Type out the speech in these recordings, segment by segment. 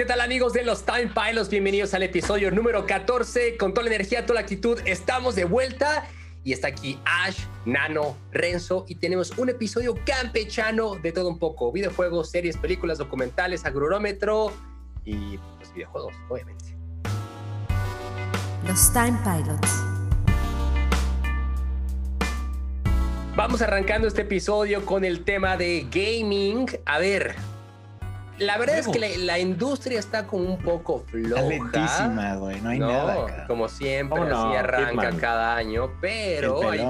¿Qué tal amigos de los Time Pilots? Bienvenidos al episodio número 14. Con toda la energía, toda la actitud, estamos de vuelta. Y está aquí Ash, Nano, Renzo y tenemos un episodio campechano de todo un poco. Videojuegos, series, películas, documentales, agrurómetro y pues, videojuegos, obviamente. Los Time Pilots. Vamos arrancando este episodio con el tema de gaming. A ver, la verdad es que la, la industria está como un poco floja. Está lentísima, güey, no hay No, nada. acá. Como siempre, Oh, no, así arranca Hitman. cada año, pero hay,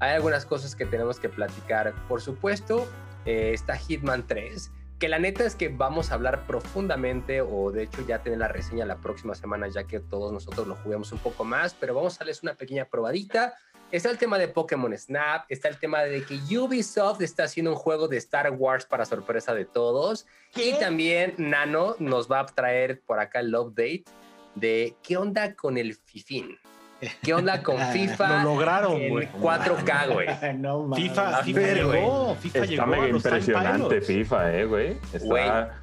hay algunas cosas que tenemos que platicar. Por supuesto, eh, está Hitman 3, que la neta es que vamos a hablar profundamente, o de hecho ya tener la reseña la próxima semana, ya que todos nosotros lo juguemos un poco más, pero vamos a darles una pequeña probadita. Está el tema de Pokémon Snap, está el tema de que Ubisoft está haciendo un juego de Star Wars para sorpresa de todos. Y también Nano nos va a traer por acá el update de qué onda con el FIFIN. ¿Qué onda con FIFA? Lo lograron, en güey. 4K, güey. no mames. FIFA, A FIFA ver, llegó, FIFA llegó Ah, a los Time eh, Pilots. impresionante FIFA, eh, güey. Está-.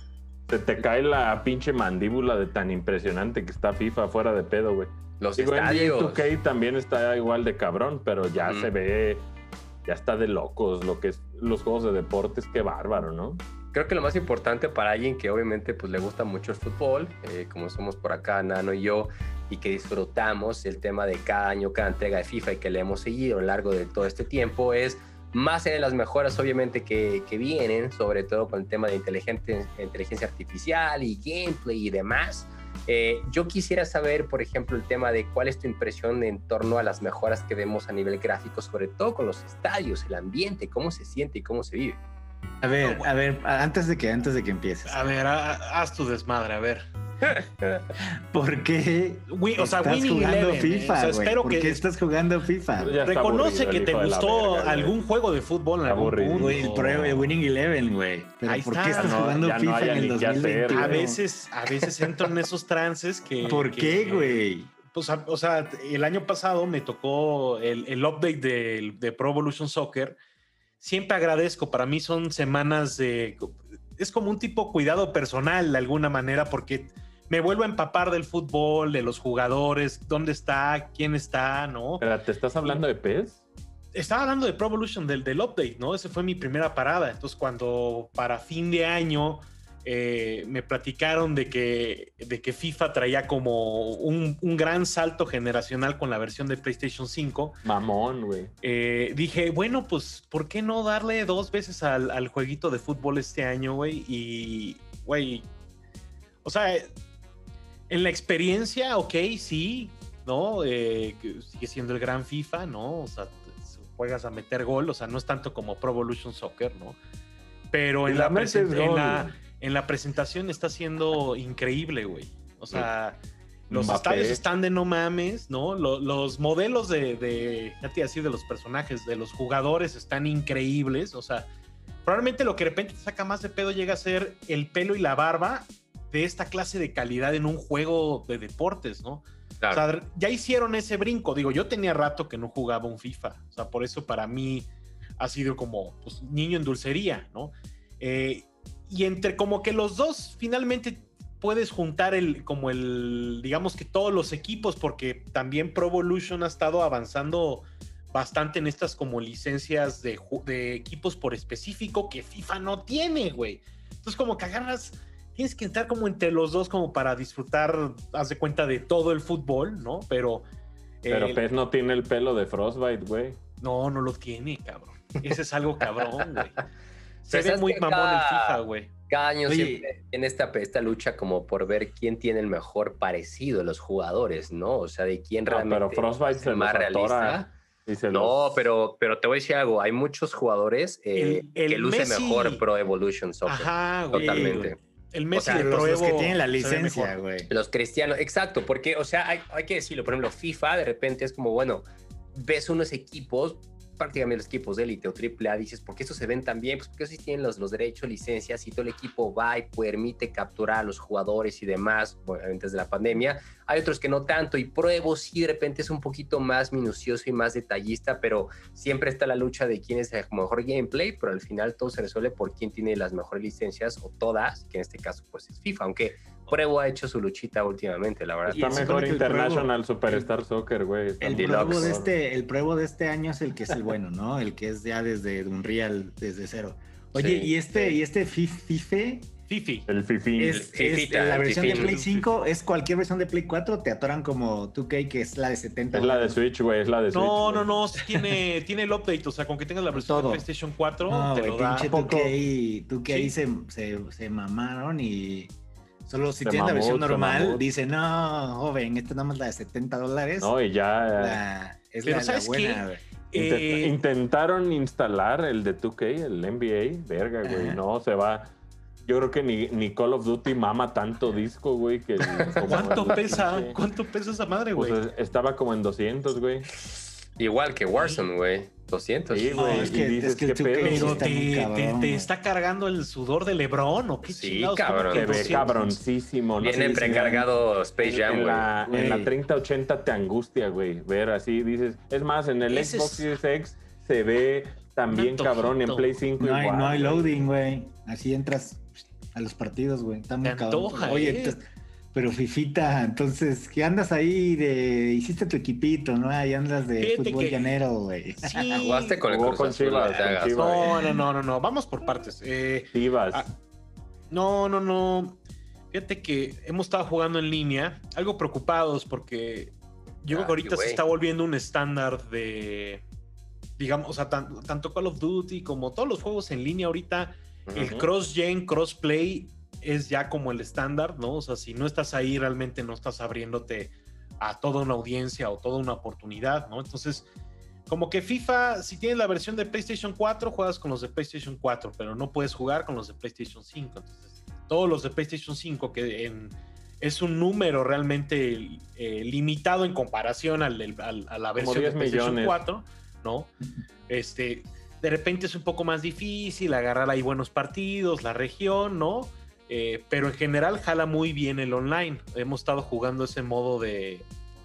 Se te cae la pinche mandíbula de tan impresionante que está FIFA fuera de pedo, güey. Los Digo, NBA estadios. 2K también está igual de cabrón, pero ya se ve, ya está de locos lo que es los juegos de deportes, qué bárbaro, ¿no? Creo que lo más importante para alguien que obviamente pues le gusta mucho el fútbol, eh, como somos por acá Nano y yo, y que disfrutamos el tema de cada año, cada entrega de FIFA y que le hemos seguido a lo largo de todo este tiempo, es más en las mejoras obviamente que, que vienen, sobre todo con el tema de inteligente- inteligencia artificial y gameplay y demás. Eh, yo quisiera saber, por ejemplo, el tema de cuál es tu impresión en torno a las mejoras que vemos a nivel gráfico, sobre todo con los estadios, el ambiente, cómo se siente y cómo se vive. A ver, a ver, antes de que, antes de que empieces. A ver, ha- haz tu desmadre, a ver. ¿Por qué Wi- o sea, estás Winning jugando Eleven, FIFA, eh, o sea, espero ¿Por que- qué estás jugando FIFA? Reconoce aburrido que te gustó verga, güey. algún juego de fútbol en algún punto. Güey, el, Winning Eleven, güey. Pero Ahí ¿por está. qué estás no- jugando no FIFA haya en el ni qué hacer, 2021? A veces, a veces entro en esos trances que. ¿Por que- qué, güey? Pues, a- o sea, el año pasado me tocó el, el update de, de Pro Evolution Soccer. Siempre agradezco. Para mí son semanas de. Es como un tipo cuidado personal de alguna manera, porque me vuelvo a empapar del fútbol, de los jugadores, dónde está, quién está, ¿no? Espera, ¿te estás hablando de PES? Estaba hablando de Pro Evolution del, del update, ¿no? Ese fue mi primera parada. Entonces, cuando para fin de año eh, me platicaron de que, de que FIFA traía como un, un gran salto generacional con la versión de PlayStation 5, Mamón, güey. eh, dije, bueno, pues, ¿por qué no darle dos veces al, al jueguito de fútbol este año, güey? Y, güey, o sea, en la experiencia, ok, sí, ¿no? Eh, sigue siendo el gran FIFA, ¿no? O sea, juegas a meter gol, o sea, no es tanto como Pro Evolution Soccer, ¿no? Pero en la la, en la-. En la presentación está siendo increíble, güey. O sea, los Mbappé. estadios están de no mames, ¿no? Lo- los modelos de, de, ya te iba a decir, de los personajes, de los jugadores están increíbles. O sea, probablemente lo que de repente te saca más de pedo llega a ser el pelo y la barba de esta clase de calidad en un juego de deportes, ¿no? O sea, ya hicieron ese brinco. Digo, yo tenía rato que no jugaba un FIFA. O sea, por eso para mí ha sido como pues, niño en dulcería, ¿no? Eh, y entre como que los dos finalmente puedes juntar el, como el, digamos que todos los equipos, porque también Pro Evolution ha estado avanzando bastante en estas como licencias de, equipos por específico que FIFA no tiene, güey. Entonces como que agarras, tienes que entrar como entre los dos como para disfrutar, haz de cuenta de todo el fútbol, ¿no? Pero... Pero eh, PES no tiene el pelo de Frostbite, güey. no, no lo tiene, cabrón. Ese es algo cabrón, güey. Se ve muy mamón el cada- FIFA, güey. Cada año Oye. siempre tiene esta, esta lucha como por ver quién tiene el mejor parecido de los jugadores, ¿no? O sea, de quién No, realmente pero Frostbite es se el más los atora realista. y se No, los- pero, pero te voy a decir algo. Hay muchos jugadores eh, El- el que lucen Messi- mejor Pro Evolution Soccer. Ajá, güey. Totalmente. El Messi sea, de Los, Pro los que tienen la se licencia, güey. Los cristianos, exacto, porque, o sea, hay, hay que decirlo, por ejemplo, FIFA de repente es como, bueno, ves unos equipos, prácticamente los equipos de élite o triple A, dices, ¿por qué estos se ven tan bien? Pues porque sí tienen los, los derechos, licencias y todo el equipo va y permite capturar a los jugadores y demás, antes de la pandemia. Hay otros que no tanto y pruebo sí de repente es un poquito más minucioso y más detallista, pero siempre está la lucha de quién es el mejor gameplay, pero al final todo se resuelve por quién tiene las mejores licencias o todas, que en este caso pues es FIFA, aunque Pruebo ha hecho su luchita últimamente, la verdad. Y Está mejor el International Superstar Soccer, güey. El pruebo, de este, el pruebo de este año es el que es el bueno, ¿no? El que es ya desde Unreal, desde cero. Oye, Sí, y este, sí. y este Fif- Fife Fifi. El Fifi. es, es Fifita, la versión de. Play 5, es cualquier versión de Play 4, te atoran como 2K, que es la de 70. Es la de. Switch, güey. Es la de Switch. No, no, no, sí tiene, tiene el update, o sea, con que tengas la versión Todo. de PlayStation 4, No, te güey, lo da. pinche poco. 2K, 2K Sí. se, se, se mamaron y solo si tienes la versión normal, dice, no, joven, esta nada más la de 70 dólares. No, y ya. la- es Pero la, la ¿sabes qué? buena. Intent- Eh, intentaron instalar el de 2K, el NBA. Verga, güey. Ajá. No, se va. Yo creo que ni, ni Call of Duty mama tanto disco, güey. Que ¿Cuánto el pesa? pinche- ¿Cuánto pesa esa madre, Pues güey? es- estaba como en 200, güey. Igual que Warzone, güey. 200. Sí, No, güey. es y que- dices, es que el ¿qué 2K pedo? sí Pero te, te- te está cargando el sudor de Lebron o qué Sí, chingados, ¿Cómo cabrón. que Se ve 200? cabroncísimo. ¿no? Viene Sí, sí, precargado Space Jam, en güey. la, en la Güey. 3080 te angustia, güey. Ver así, dices. Es más, en el Ese Xbox es- Series X se ve también cabrón. En. Play 5 No hay, igual, no hay loading, güey. Así entras a los partidos, güey. Está muy cabrón. antoja, Oye, ¿eh? entonces- pero Fifita, entonces, ¿qué andas ahí de. Hiciste tu equipito, ¿no? Ahí andas de Fíjate fútbol que- llanero, güey. Sí. Jugaste con el Cruz con Chivas, no Chivas. No, no, no, no, no. Vamos por partes. Eh, Chivas. Ah, no, no, no. Fíjate que hemos estado jugando en línea, algo preocupados porque yo creo que ahorita se está volviendo un estándar de, digamos, o sea, tan- tanto Call of Duty como todos los juegos en línea ahorita, el cross-gen, cross-play es ya como el estándar, ¿no? O sea, si no estás ahí, realmente no estás abriéndote a toda una audiencia o toda una oportunidad, ¿no? Entonces, como que FIFA, si tienes la versión de PlayStation 4, juegas con los de PlayStation 4, pero no puedes jugar con los de PlayStation 5. Entonces, todos los de PlayStation 5, que en- es un número realmente eh, limitado en comparación al, al- a la versión de 10 PlayStation millones. 4, ¿no? Este, de repente es un poco más difícil agarrar ahí buenos partidos, la región, ¿no? Eh, pero en general jala muy bien el online. Hemos estado jugando ese modo de,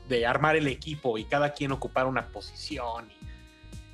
de armar el equipo y cada quien ocupar una posición.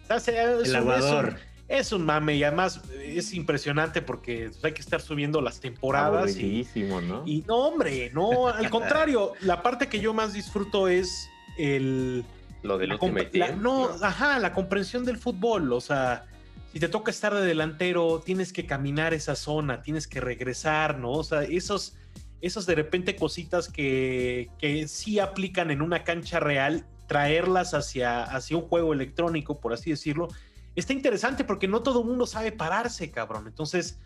Es El un- es un- aguador. es un mame y además es impresionante porque hay que estar subiendo las temporadas y, ¿no? y no, hombre, no, al contrario, la parte que yo más disfruto es el... Lo del la Ultimate compre- la- Team. no, ajá, la comprensión del fútbol, o sea, si te toca estar de delantero, tienes que caminar esa zona, tienes que regresar, ¿no? O sea, esos, esos de repente cositas que, que sí aplican en una cancha real, traerlas hacia, hacia un juego electrónico, por así decirlo, está interesante porque no todo el mundo sabe pararse, cabrón. Entonces,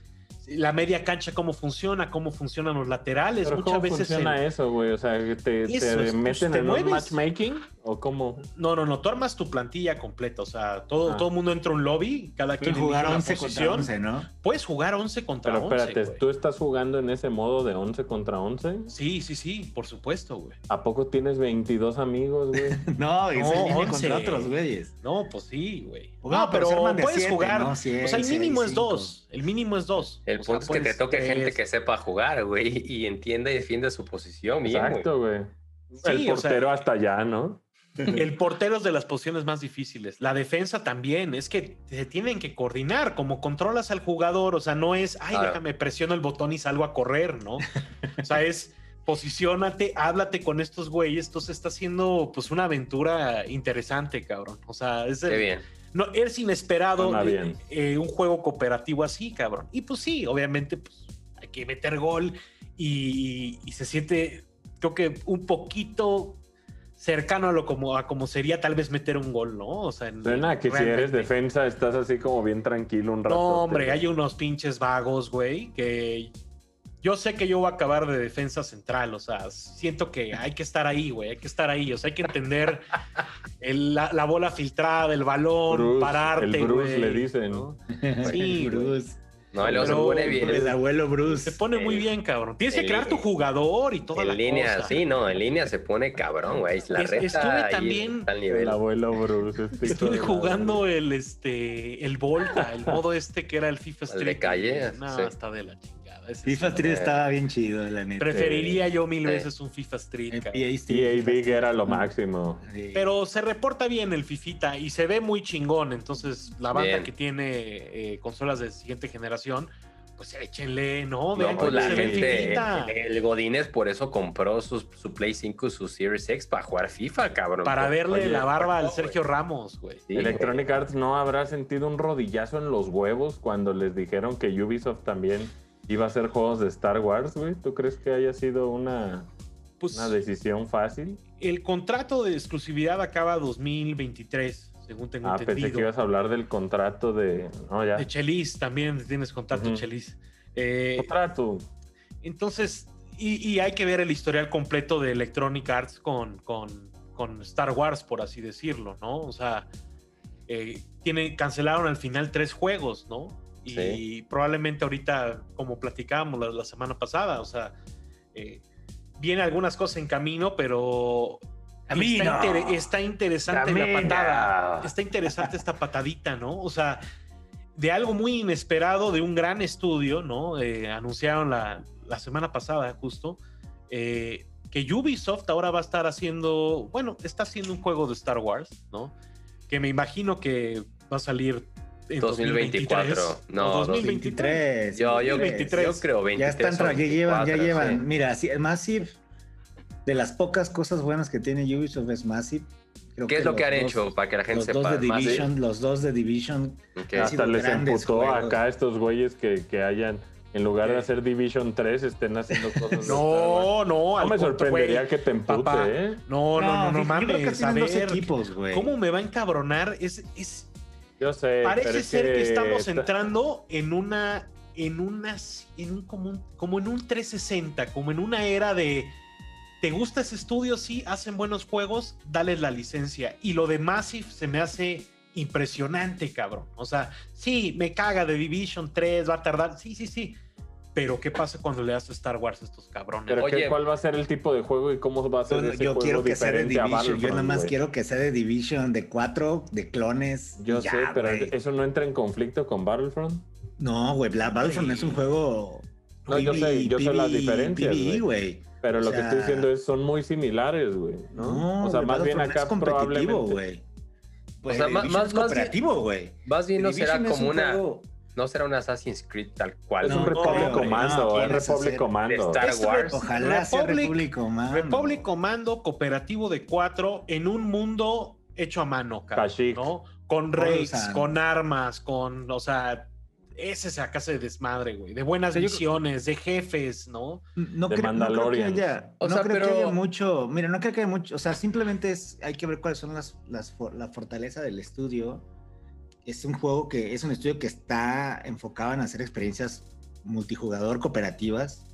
la media cancha, cómo funciona, cómo funcionan los laterales, Pero muchas ¿cómo veces... funciona el- eso, güey? O sea, ¿te, pues, meten te en mueves. un matchmaking? ¿O cómo? No, no, no, tú armas tu plantilla completa, o sea, todo, Ah. todo el mundo entra a un lobby, cada quien jugar elige una 11 contra posición. 11, ¿no? Puedes jugar 11 contra Pero 11, espérate, güey. ¿tú estás jugando en ese modo de 11 contra 11? Sí, sí, sí, por supuesto, güey. ¿A poco tienes 22 amigos, güey? No, es No, línea 11. contra otros, güeyes. No, pues sí, güey. Bueno, No, pero de puedes siete, jugar. ¿no? Sí, o sea, el mínimo es cinco. dos. El mínimo es dos. El O sea, punto es que te toque tres. gente que sepa jugar, güey, y entienda y defienda su posición. Exacto, güey. Sí, el o sea, portero hasta allá, ¿no? El portero es de las posiciones más difíciles. La defensa también. Es que se tienen que coordinar. Como controlas al jugador. O sea, no es, ay, Claro. déjame presiono el botón y salgo a correr, ¿no? O sea, es posiciónate, háblate con estos güeyes. Entonces está haciendo pues una aventura interesante, cabrón. O sea, es Qué el- bien. no, es inesperado eh, eh, un juego cooperativo así, cabrón. Y pues sí, obviamente, pues hay que meter gol y, y se siente, creo que un poquito cercano a lo como, a como sería tal vez meter un gol, ¿no? O sea, en- Suena que si eres defensa estás así como bien tranquilo un rato. No, hombre, hay unos pinches vagos, güey, que yo sé que yo voy a acabar de defensa central, o sea, siento que hay que estar ahí, güey, hay que estar ahí, o sea, hay que entender el- la, la bola filtrada, el balón, Bruce, pararte, el Bruce güey, le dicen. ¿no? Sí, Bruce. No, luego se pone bien. El abuelo Bruce. Se pone muy bien, cabrón. Tienes que crear tu jugador y toda la En línea, cosa. sí, no, en línea se pone cabrón, güey. La Es- reta estuve ahí también- está al El nivel. abuelo Bruce. este Estuve jugando el este el Volta, el modo este que era el FIFA El de Street. calle, No, sí. está de la chingada. Ese FIFA sí, Street eh, estaba bien chido, la neta. Preferiría yo mil veces un FIFA Street. El cabrón. EA Street, Big era lo máximo. Pero se reporta bien el Fifita y se ve muy chingón. Entonces, la banda Bien. que tiene eh, consolas de siguiente generación, pues échenle, ¿no? Vean pues cómo la se ve gente, finita. el Godínez por eso compró sus- su Play 5 y su Series X para jugar FIFA, cabrón. Para verle Oye, la barba al Sergio Ramos, güey. Sí, Electronic Arts no habrá sentido un rodillazo en los huevos cuando les dijeron que Ubisoft también iba a hacer juegos de Star Wars, güey. ¿Tú crees que haya sido una, Pues una decisión fácil? el contrato de exclusividad acaba 2023, según tengo Ah, pensé entendido. que ibas a hablar del contrato de. No, ya. De Chelis también tienes contrato, Ujú. Chelis. Eh, Contrato. entonces, y, y hay que ver el historial completo de Electronic Arts con, con, con Star Wars, por así decirlo, ¿no? O sea, eh, tiene, cancelaron al final tres juegos, ¿no? Y Sí. probablemente ahorita, como platicábamos la, la semana pasada, o sea, eh, viene algunas cosas en camino, pero Camino. Está, inter- está interesante la patada. Está interesante esta patadita, ¿no? O sea, de algo muy inesperado, de un gran estudio, ¿no? Eh, anunciaron la, la semana pasada, justo, eh, que Ubisoft ahora va a estar haciendo, bueno, está haciendo un juego de Star Wars, ¿no? Que me imagino que va a salir en 2024. 2023, No, o 2023. 23. Yo, yo, 2023. yo creo 23 Ya están, ya llevan, ya 24, llevan. sí. Mira, sí, Massive, de las pocas cosas buenas que tiene Ubisoft es Massive. Creo ¿Qué es lo que han dos- hecho para que la gente Los sepa? dos de Division, los dos de Division. Ok. han Hasta les emputó juegos. acá a estos güeyes que, que hayan, en lugar de hacer Division 3, estén haciendo cosas. No, no, No me sorprendería que te empute, ¿eh? No, no, no, no, yo creo que mames. A tienen dos equipos, güey. ¿cómo me va a encabronar? Es, es, Yo sé. Parece ser que, estamos entrando en una, en unas, en un, como, un- como en un 360, como en una era de, ¿te gusta ese estudio? Sí, hacen buenos juegos, dale la licencia. Y lo de Massive se me hace impresionante, cabrón. O sea, sí, me caga de Division 3, va a tardar, sí, sí, sí. Pero ¿qué pasa cuando le das a Star Wars a estos cabrones? Pero ¿qué- Oye. ¿cuál va a ser el tipo de juego y cómo va a ser Yo, ese yo juego quiero que sea de Division. Yo nada más quiero que sea de Division de cuatro, de clones. Yo ya, sé, pero. ¿eso no entra en conflicto con Battlefront? No, güey, Battlefront Sí. es un juego. No, yo sé- yo sé las diferencias, PvE, güey. güey. Pero O lo que estoy diciendo es son muy similares, güey. ¿no? No, o sea, más bien acá es competitivo, probablemente. güey. Pues, O sea, más- cooperativo, güey. Más bien no Division será como un una. juego- No será un Assassin's Creed tal cual. Es No, un Republic no, Commando, no, es quieres Republic Commando. Star Wars. Ojalá sea Republic- Republic Commando. Republic Commando cooperativo de cuatro en un mundo hecho a mano, cabrón. ¿no? Con raids, con armas, con, o sea, ese es acá de desmadre, güey, de buenas misiones, de jefes, ¿no? No, de creo, no creo que Mandalorians. haya, O no sea, creo que pero- haya mucho. Mira, no creo que haya mucho. O sea, simplemente es, hay que ver cuáles son las, las for- la fortaleza del estudio. Es un juego que es un estudio que está enfocado en hacer experiencias multijugador cooperativas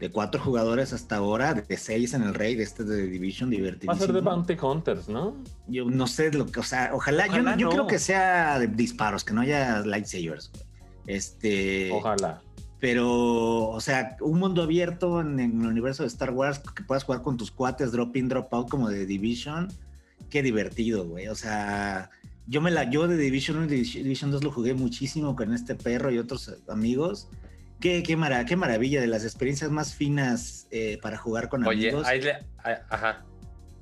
de cuatro jugadores hasta ahora, de seis en el Raid, este de Division Va a ser de Bounty Hunters, ¿no? Yo no sé lo que, o sea, ojalá, yo- Ojalá yo, no. creo que sea de disparos, que no haya lightsabers. güey. Este, Ojalá. pero, o sea, un mundo abierto en, en el universo de Star Wars que puedas jugar con tus cuates, drop in, drop out, como de Division, qué divertido, güey. O sea, yo me la, yo de Division 1 y Division Division 2 lo jugué muchísimo con este perro y otros amigos. Qué, qué, mara- qué maravilla, de las experiencias más finas eh, para jugar con Oye, amigos. ahí le- ah, ajá.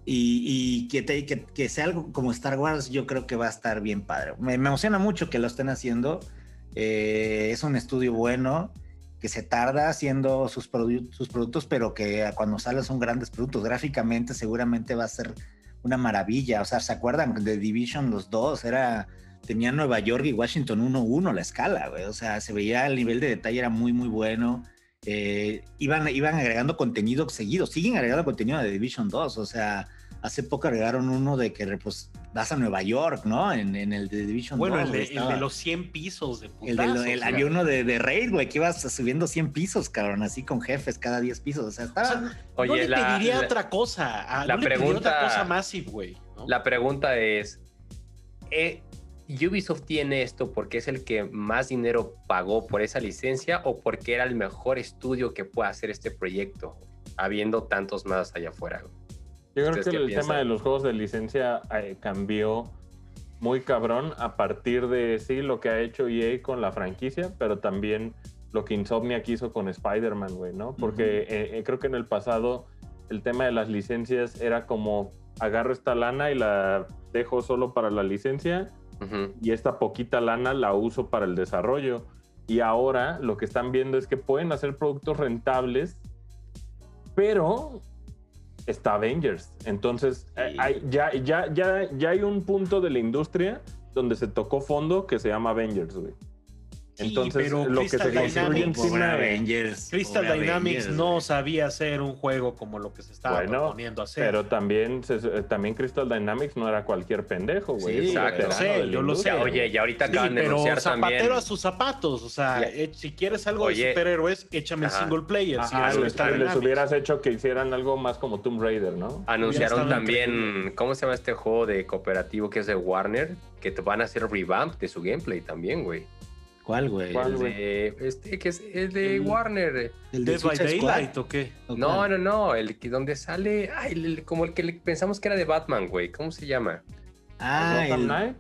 Y, y que, te- que, que sea algo como Star Wars, yo creo que va a estar bien padre. Me, me emociona mucho que lo estén haciendo. Eh, es un estudio bueno, que se tarda haciendo sus, produ- sus productos, pero que cuando salen son grandes productos. Gráficamente seguramente va a ser una maravilla. O sea, ¿se acuerdan de Division los dos? Era, tenía Nueva York y Washington 1-1 la escala, güey. O sea, se veía el nivel de detalle era muy, muy bueno. Eh, iban, iban agregando contenido seguido, siguen agregando contenido de Division 2, o sea, hace poco agregaron uno de que pues vas a Nueva York, ¿no? En, en el de Division Bueno, 2. el de, el los 100 pisos de el de lo- el- había uno de, de Raid, güey, que ibas subiendo 100 pisos, cabrón, así con jefes cada 10 pisos, o sea, O estaba... sea, no le la- pediría la- otra cosa. a- la no le pediría pregunta- otra cosa Massive, güey. ¿no? La pregunta es, ¿eh, ¿Ubisoft tiene esto porque es el que más dinero pagó por esa licencia o porque era el mejor estudio que puede hacer este proyecto, habiendo tantos más allá afuera? güey? Yo creo ¿Ustedes que el piensan? tema de los juegos de licencia eh, cambió muy cabrón a partir de sí lo que ha hecho EA con la franquicia, pero también lo que Insomniac hizo con Spider-Man, güey, ¿no? Porque eh, eh, creo que en el pasado el tema de las licencias era como agarro esta lana y la dejo solo para la licencia Ujú. y esta poquita lana la uso para el desarrollo. Y ahora lo que están viendo es que pueden hacer productos rentables, pero está Avengers. Entonces, Sí. hay- ya, ya, ya, ya hay un punto de la industria donde se tocó fondo que se llama Avengers, güey. Sí, Entonces, pero lo que se Crystal construye Dynamics- encima de- Avengers. Crystal Dynamics Avengers, no sabía hacer un juego como lo que se estaba Bueno, proponiendo hacer. Pero también, se- eh, también Crystal Dynamics no era cualquier pendejo, güey. Sí, exacto. Yo sé, yo lo sé. Oye, y ahorita Sí, acaban de pero anunciar zapatero también. a sus zapatos. O sea, eh, si quieres algo Oye. de superhéroes, échame el Ajá. single player. si Ajá, les, Crystal les hubieras hecho que hicieran algo más como Tomb Raider, ¿no? Anunciaron también, increíble. ¿cómo se llama este juego de cooperativo que es de Warner? Que te van a hacer revamp de su gameplay también, güey. ¿Cuál, güey? ¿Cuál, güey? de, este, que es, es de El- Warner. ¿El de Dead by? Daylight o qué? ¿O No, cuál? no, no, el que donde sale, ay, el- como el que le- pensamos que era de Batman, güey. ¿Cómo se llama? Ah, Gotham el, Knight.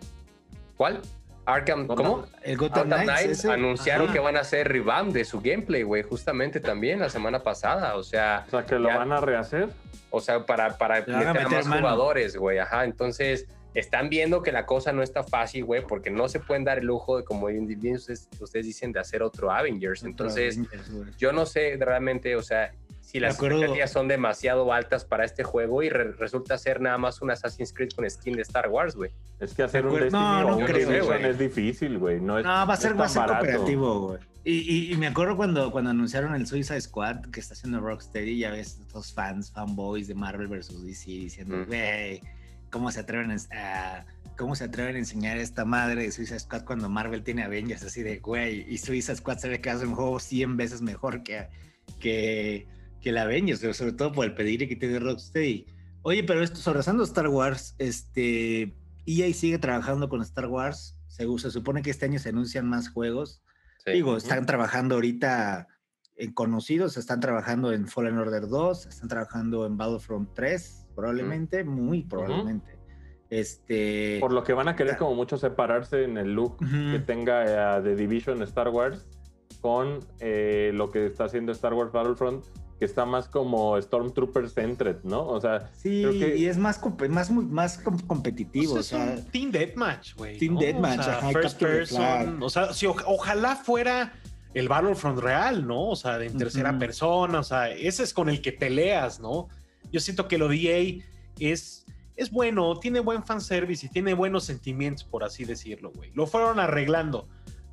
¿Cuál? Arkham, Gotham- ¿cómo? el Gotham Knights. Ese. anunciaron Ajá. que van a hacer revamp de su gameplay, güey, justamente también la semana pasada. O sea, O sea, que lo Ya. van a rehacer. o sea, para, para meter a meter más mano. jugadores, güey. Ajá, entonces están viendo que la cosa no está fácil, güey, porque no se pueden dar el lujo de, como bien ustedes, ustedes dicen, de hacer otro Avengers. Entonces, Avengers, güey. yo no sé realmente, o sea, si las expectativas son demasiado altas para este juego y re- resulta ser nada más un Assassin's Creed con skin de Star Wars, güey. Es que hacer un Destiny no, creo, güey. es difícil, güey. No, es, No, va a ser, va a ser cooperativo, güey. Y, y- y me acuerdo cuando, cuando anunciaron el Suicide Squad que está haciendo Rocksteady, ya ves, estos fans, fanboys de Marvel versus DC diciendo, Mm. ¿Cómo se atreven a, cómo se atreven a enseñar esta madre de Suicide Squad cuando Marvel tiene Avengers así de, güey, y Suicide Squad se ve que hace un juego 100 veces mejor que, que, que el Avengers, sobre todo por el pedigrí que tiene Rocksteady. Oye, pero esto, abrazando Star Wars, este, EA sigue trabajando con Star Wars. Se, se supone que este año se anuncian más juegos. Sí. Digo, están trabajando ahorita en conocidos, están trabajando en Fallen Order 2, están trabajando en Battlefront 3, probablemente, muy probablemente. Este. Por lo que van a querer como mucho separarse en el look que tenga eh, The Division Star Wars con eh, lo que está haciendo Star Wars Battlefront, que está más como Stormtrooper centered, ¿no? O sea, Sí, creo que- y es más, más, más com- competitivo. Pues o es sea, un Team Deathmatch, güey. Team ¿no? Deathmatch, o sea, ajá, first person. O sea, si o- ojalá fuera el Battlefront real, ¿no? O sea, de en tercera persona. O sea, ese es con el que peleas, ¿no? Yo siento que lo de EA es, es bueno, tiene buen fanservice y tiene buenos sentimientos, por así decirlo, güey. Lo fueron arreglando,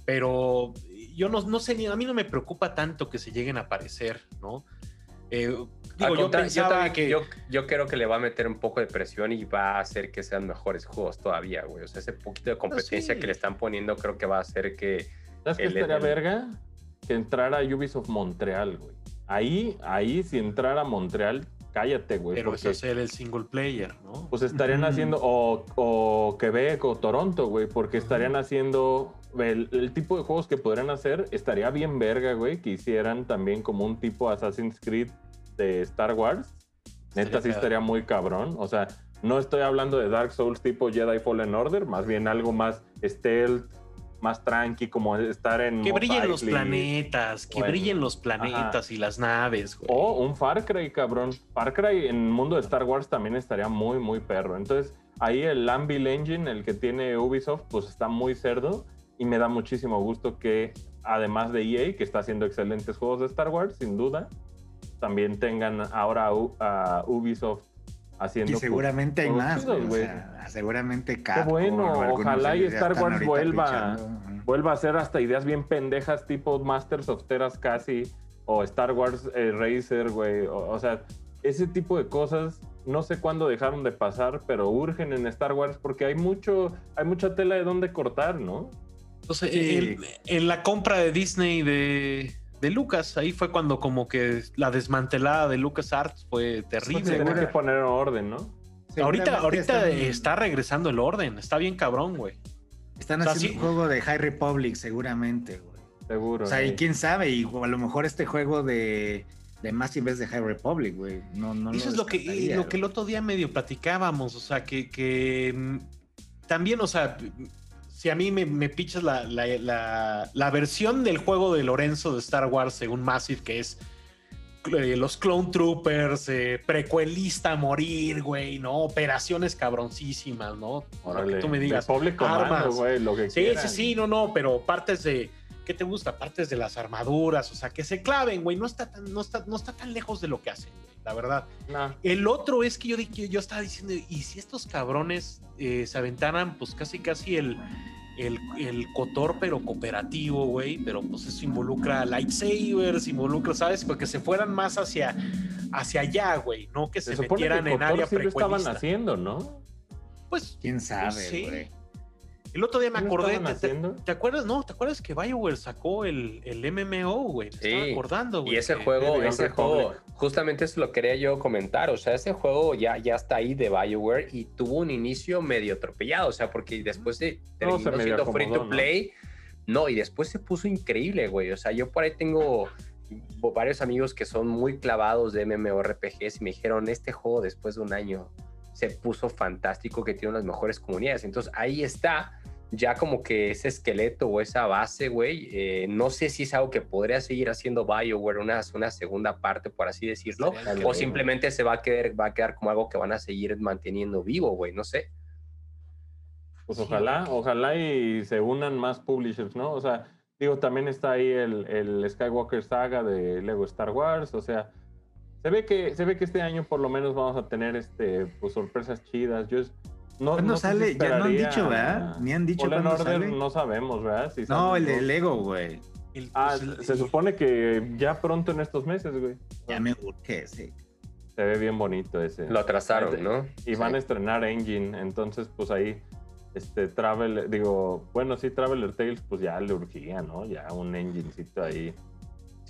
pero yo no, no sé, ni a mí no me preocupa tanto que se lleguen a aparecer, ¿no? Eh, digo, yo pensaba también- que... yo, yo creo que le va a meter un poco de presión y va a hacer que sean mejores juegos todavía, güey. O sea, ese poquito de competencia sí. que le están poniendo creo que va a hacer que... ¿sabes qué estaría el- verga? Que entrara Ubisoft Montreal, güey. Ahí, ahí, si entrara Montreal, cállate, güey. pero porque- es hacer el single player, ¿no? Pues estarían haciendo, o, o Quebec o Toronto, güey, porque estarían haciendo el, el tipo de juegos que podrían hacer. Estaría bien verga, güey, que hicieran también como un tipo Assassin's Creed de Star Wars. Neta, sí estaría muy cabrón. O sea, no estoy hablando de Dark Souls tipo Jedi Fallen Order, más bien algo más stealth, más tranqui, como estar en. Que brillen los planetas, que Bueno, brillen los planetas y las naves, güey. O un Far Cry, cabrón. Far Cry en el mundo de Star Wars también estaría muy, muy perro. Entonces, ahí el Anvil Engine, el que tiene Ubisoft, pues está muy cerdo. Y me da muchísimo gusto que, además de EA, que está haciendo excelentes juegos de Star Wars, sin duda, también tengan ahora a Ubisoft haciendo. y pues, seguramente hay más, chidos, güey, o sea, seguramente Capcom, bueno, ojalá y Star Wars vuelva- vuelva a hacer hasta ideas bien pendejas tipo Masters of Teras casi o Star Wars eh, Racer, güey. O, o sea, ese tipo de cosas no sé cuándo dejaron de pasar, pero urgen en Star Wars porque hay mucho, hay mucha tela de dónde cortar, ¿no? Entonces, Sí. en la compra de Disney de, de Lucas, ahí fue cuando como que la desmantelada de Lucas Arts fue terrible. Seguro. que poner en orden, ¿no? Ahorita, ahorita están- está regresando el orden, está bien cabrón, güey. Están o sea, haciendo sí. un juego de High Republic, seguramente, güey. Seguro. O sea, y quién sabe, y a lo mejor este juego de, de Massive es de High Republic, güey. No, no Eso es lo que, lo que el otro día medio platicábamos, o sea, que, que, mm, también, o sea, si a mí me, me pichas la, la, la- la versión del juego de Lorenzo de Star Wars según Massive, que es eh, los Clone Troopers, eh, precuelista a morir, güey, ¿no? Operaciones cabroncísimas, ¿no? Lo que Órale. tú me digas. Armas. güey, lo que Sí, quieran. sí, sí, no, no, pero partes de ¿qué te gusta? Partes de las armaduras, o sea, que se claven, güey. No está tan, no está, no está tan lejos de lo que hacen, güey, la verdad. Nah. El otro es que yo, yo estaba diciendo, ¿y si estos cabrones eh, se aventaran, pues casi, casi el, el, el cotor, pero cooperativo, güey? Pero pues eso involucra lightsabers, involucra, ¿sabes? Porque se fueran más hacia, hacia allá, güey, no que se, Se supone que metieran en área sí lo estaban haciendo, ¿no? Pues ¿Quién sabe, Sí. güey? El otro día me ¿Sí acordé, te- te, haciendo? ¿te acuerdas? No, ¿te acuerdas que BioWare sacó el, el MMO, güey? Me estaba Sí. acordando, güey. Y ese que- juego, ese juego, justamente eso lo quería yo comentar. O sea, ese juego ya, ya está ahí de BioWare y tuvo un inicio medio atropellado. O sea, porque después se No, terminó se medio siendo free to ¿no? play. ¿no? y después se puso increíble, güey. O sea, yo por ahí tengo varios amigos que son muy clavados de MMORPGs y me dijeron, este juego después de un año se puso fantástico, que tiene unas mejores comunidades. Entonces ahí está ya como que ese esqueleto o esa base, güey. Eh, no sé si es algo que podría seguir haciendo BioWare, una, una segunda parte, por así decirlo, o simplemente se va a, quedar, va a quedar como algo que van a seguir manteniendo vivo, güey. No sé. Pues Sí, ojalá, ojalá y se unan más publishers, ¿no? O sea, digo, también está ahí el, el Skywalker Saga de Lego Star Wars, o sea, se ve que, se ve que este año por lo menos vamos a tener este, pues, sorpresas chidas. Yo es- no, ¿Cuándo no sale? Ya no han dicho, ¿verdad? Ni han dicho cuándo Order sale. no sabemos, ¿verdad? Si No, el de. Lego, güey. El- Ah, pues, el- se supone que ya pronto en estos meses, güey. Ya me urge, sí. Se ve bien bonito ese. Lo atrasaron, ¿no? Y van Sí. a estrenar Engine, entonces pues ahí, este, Travel, digo, bueno, sí, Traveler Tales, pues ya le urgía, ¿no? Ya un enginecito ahí.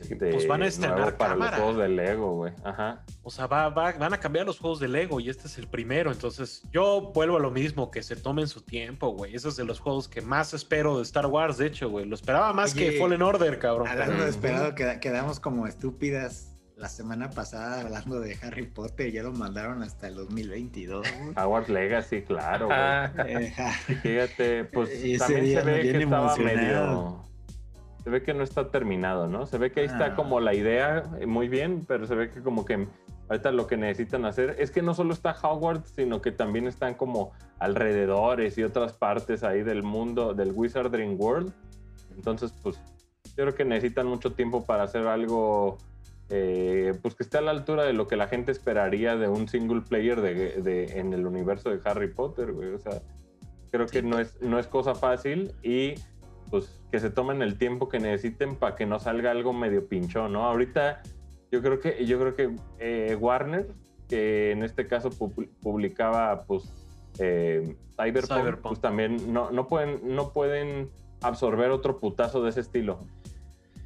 Este, pues van a estrenar nuevo para cámara. los juegos de Lego, güey. Ajá. O sea, va, va- van a cambiar los juegos de Lego y este es el primero. Entonces, yo vuelvo a lo mismo, que se tomen su tiempo, güey. Ese es de los juegos que más espero de Star Wars, de hecho, güey. Lo esperaba más Oye, que Fallen Order, cabrón. Hablando Ujú. de esperado, queda- quedamos como estúpidas la semana pasada hablando de Harry Potter. Ya lo mandaron hasta el 2022. güey. Howard Legacy, claro, güey. Ja, Fíjate, pues Ese también día se ve que viene estaba emocionado. medio. Se ve que no está terminado, ¿no? Se ve que ahí está Ah. como la idea eh, muy bien, pero se ve que como que ahorita lo que necesitan hacer es que no solo está Hogwarts, sino que también están como alrededores y otras partes ahí del mundo, del Wizarding World. Entonces, pues yo creo que necesitan mucho tiempo para hacer algo eh, pues que esté a la altura de lo que la gente esperaría de un single player de, de- en el universo de Harry Potter, güey. O sea, creo que no es, no es cosa fácil y pues que se tomen el tiempo que necesiten para que no salga algo medio pinchón, ¿no? Ahorita yo creo que, yo creo que eh, Warner, que en este caso pu- publicaba pues eh, Cyberpunk, Cyberpunk. pues también no, no, pueden, no pueden absorber otro putazo de ese estilo.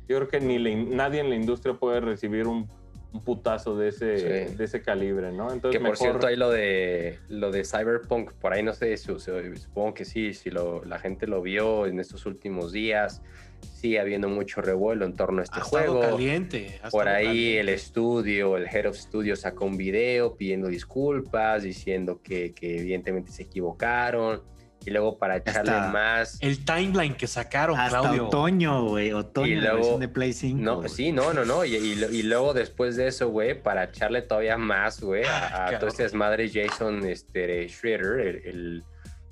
Yo creo que ni nadie en la industria puede recibir un, un putazo de ese, Sí. de ese calibre, ¿no? Entonces, que por mejor- cierto, ahí lo de lo de Cyberpunk, por ahí no sé, su- su- supongo que sí, si lo, la gente lo vio en estos últimos días, sigue habiendo mucho revuelo en torno a este ha juego. caliente. ha Por ahí caliente. el estudio, el Head of Studio sacó un video pidiendo disculpas, diciendo que, que evidentemente se equivocaron. Y luego para echarle Hasta más... El timeline que sacaron, hasta Claudio. otoño, güey. Otoño, Y la luego- versión de Play 5. No, sí, no, no, no. Y, y, lo- y luego después de eso, güey, para echarle todavía más, güey, a, a Ay, todo este desmadre, Jason este, Schroeder, el, el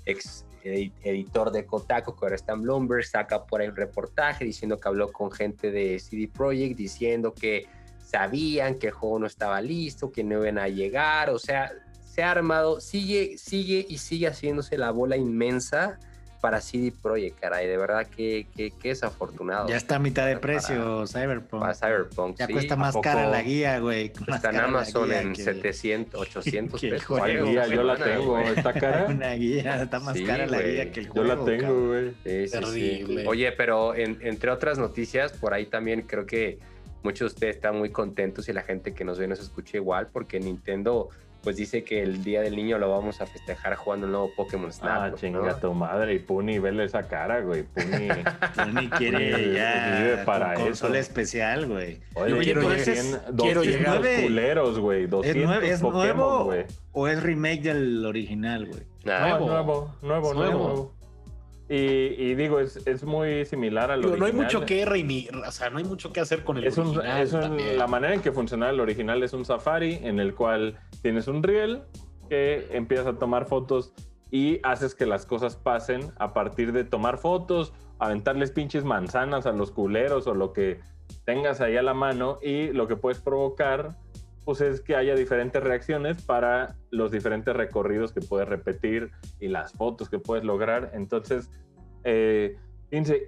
ex edi- editor de Kotaku, que ahora está en Bloomberg, saca por ahí un reportaje diciendo que habló con gente de CD Projekt, diciendo que sabían que el juego no estaba listo, que no iban a llegar, o sea, se ha armado, sigue, sigue y sigue haciéndose la bola inmensa para CD Projekt, caray, de verdad que, que, que desafortunado. Ya está a mitad de Para- precio, Cyberpunk. Para Cyberpunk, ya sí. cuesta más poco? cara la guía, güey. Está en Amazon en que- 700, 800 que el pesos. juego. ¿Cuál creo, guía? Yo la tengo, güey. está cara. Una guía, está más Sí, cara la guía que el Yo juego. la tengo, güey. Sí, sí, sí. Terrible. Oye, pero en- entre otras noticias, por ahí también creo que muchos de ustedes están muy contentos y la gente que nos ve nos escucha igual, porque Nintendo pues dice que el Día del Niño lo vamos a festejar jugando el nuevo Pokémon Snap. Ah, ¿no? chinga tu madre. Y Puni, vele esa cara, güey. Puni. Sony quiere Vive ya para con consola eso. especial, güey. Oye, Yo quiero quiero 200 llegar. culeros, güey. 200 ¿Es, nuevo, ¿es Pokémon, nuevo güey. o es remake del original, güey? Ah, No, Nuevo. nuevo, nuevo, Es nuevo. nuevo. Y, y digo, es, es muy similar al Digo, no hay original. mucho que reini- o sea, no hay mucho que hacer con el Es un, original es un- la manera en que funciona el original es un safari en el cual tienes un riel que empiezas a tomar fotos y haces que las cosas pasen a partir de tomar fotos, aventarles pinches manzanas a los culeros o lo que tengas ahí a la mano y lo que puedes provocar pues es que haya diferentes reacciones para los diferentes recorridos que puedes repetir y las fotos que puedes lograr. Entonces, eh,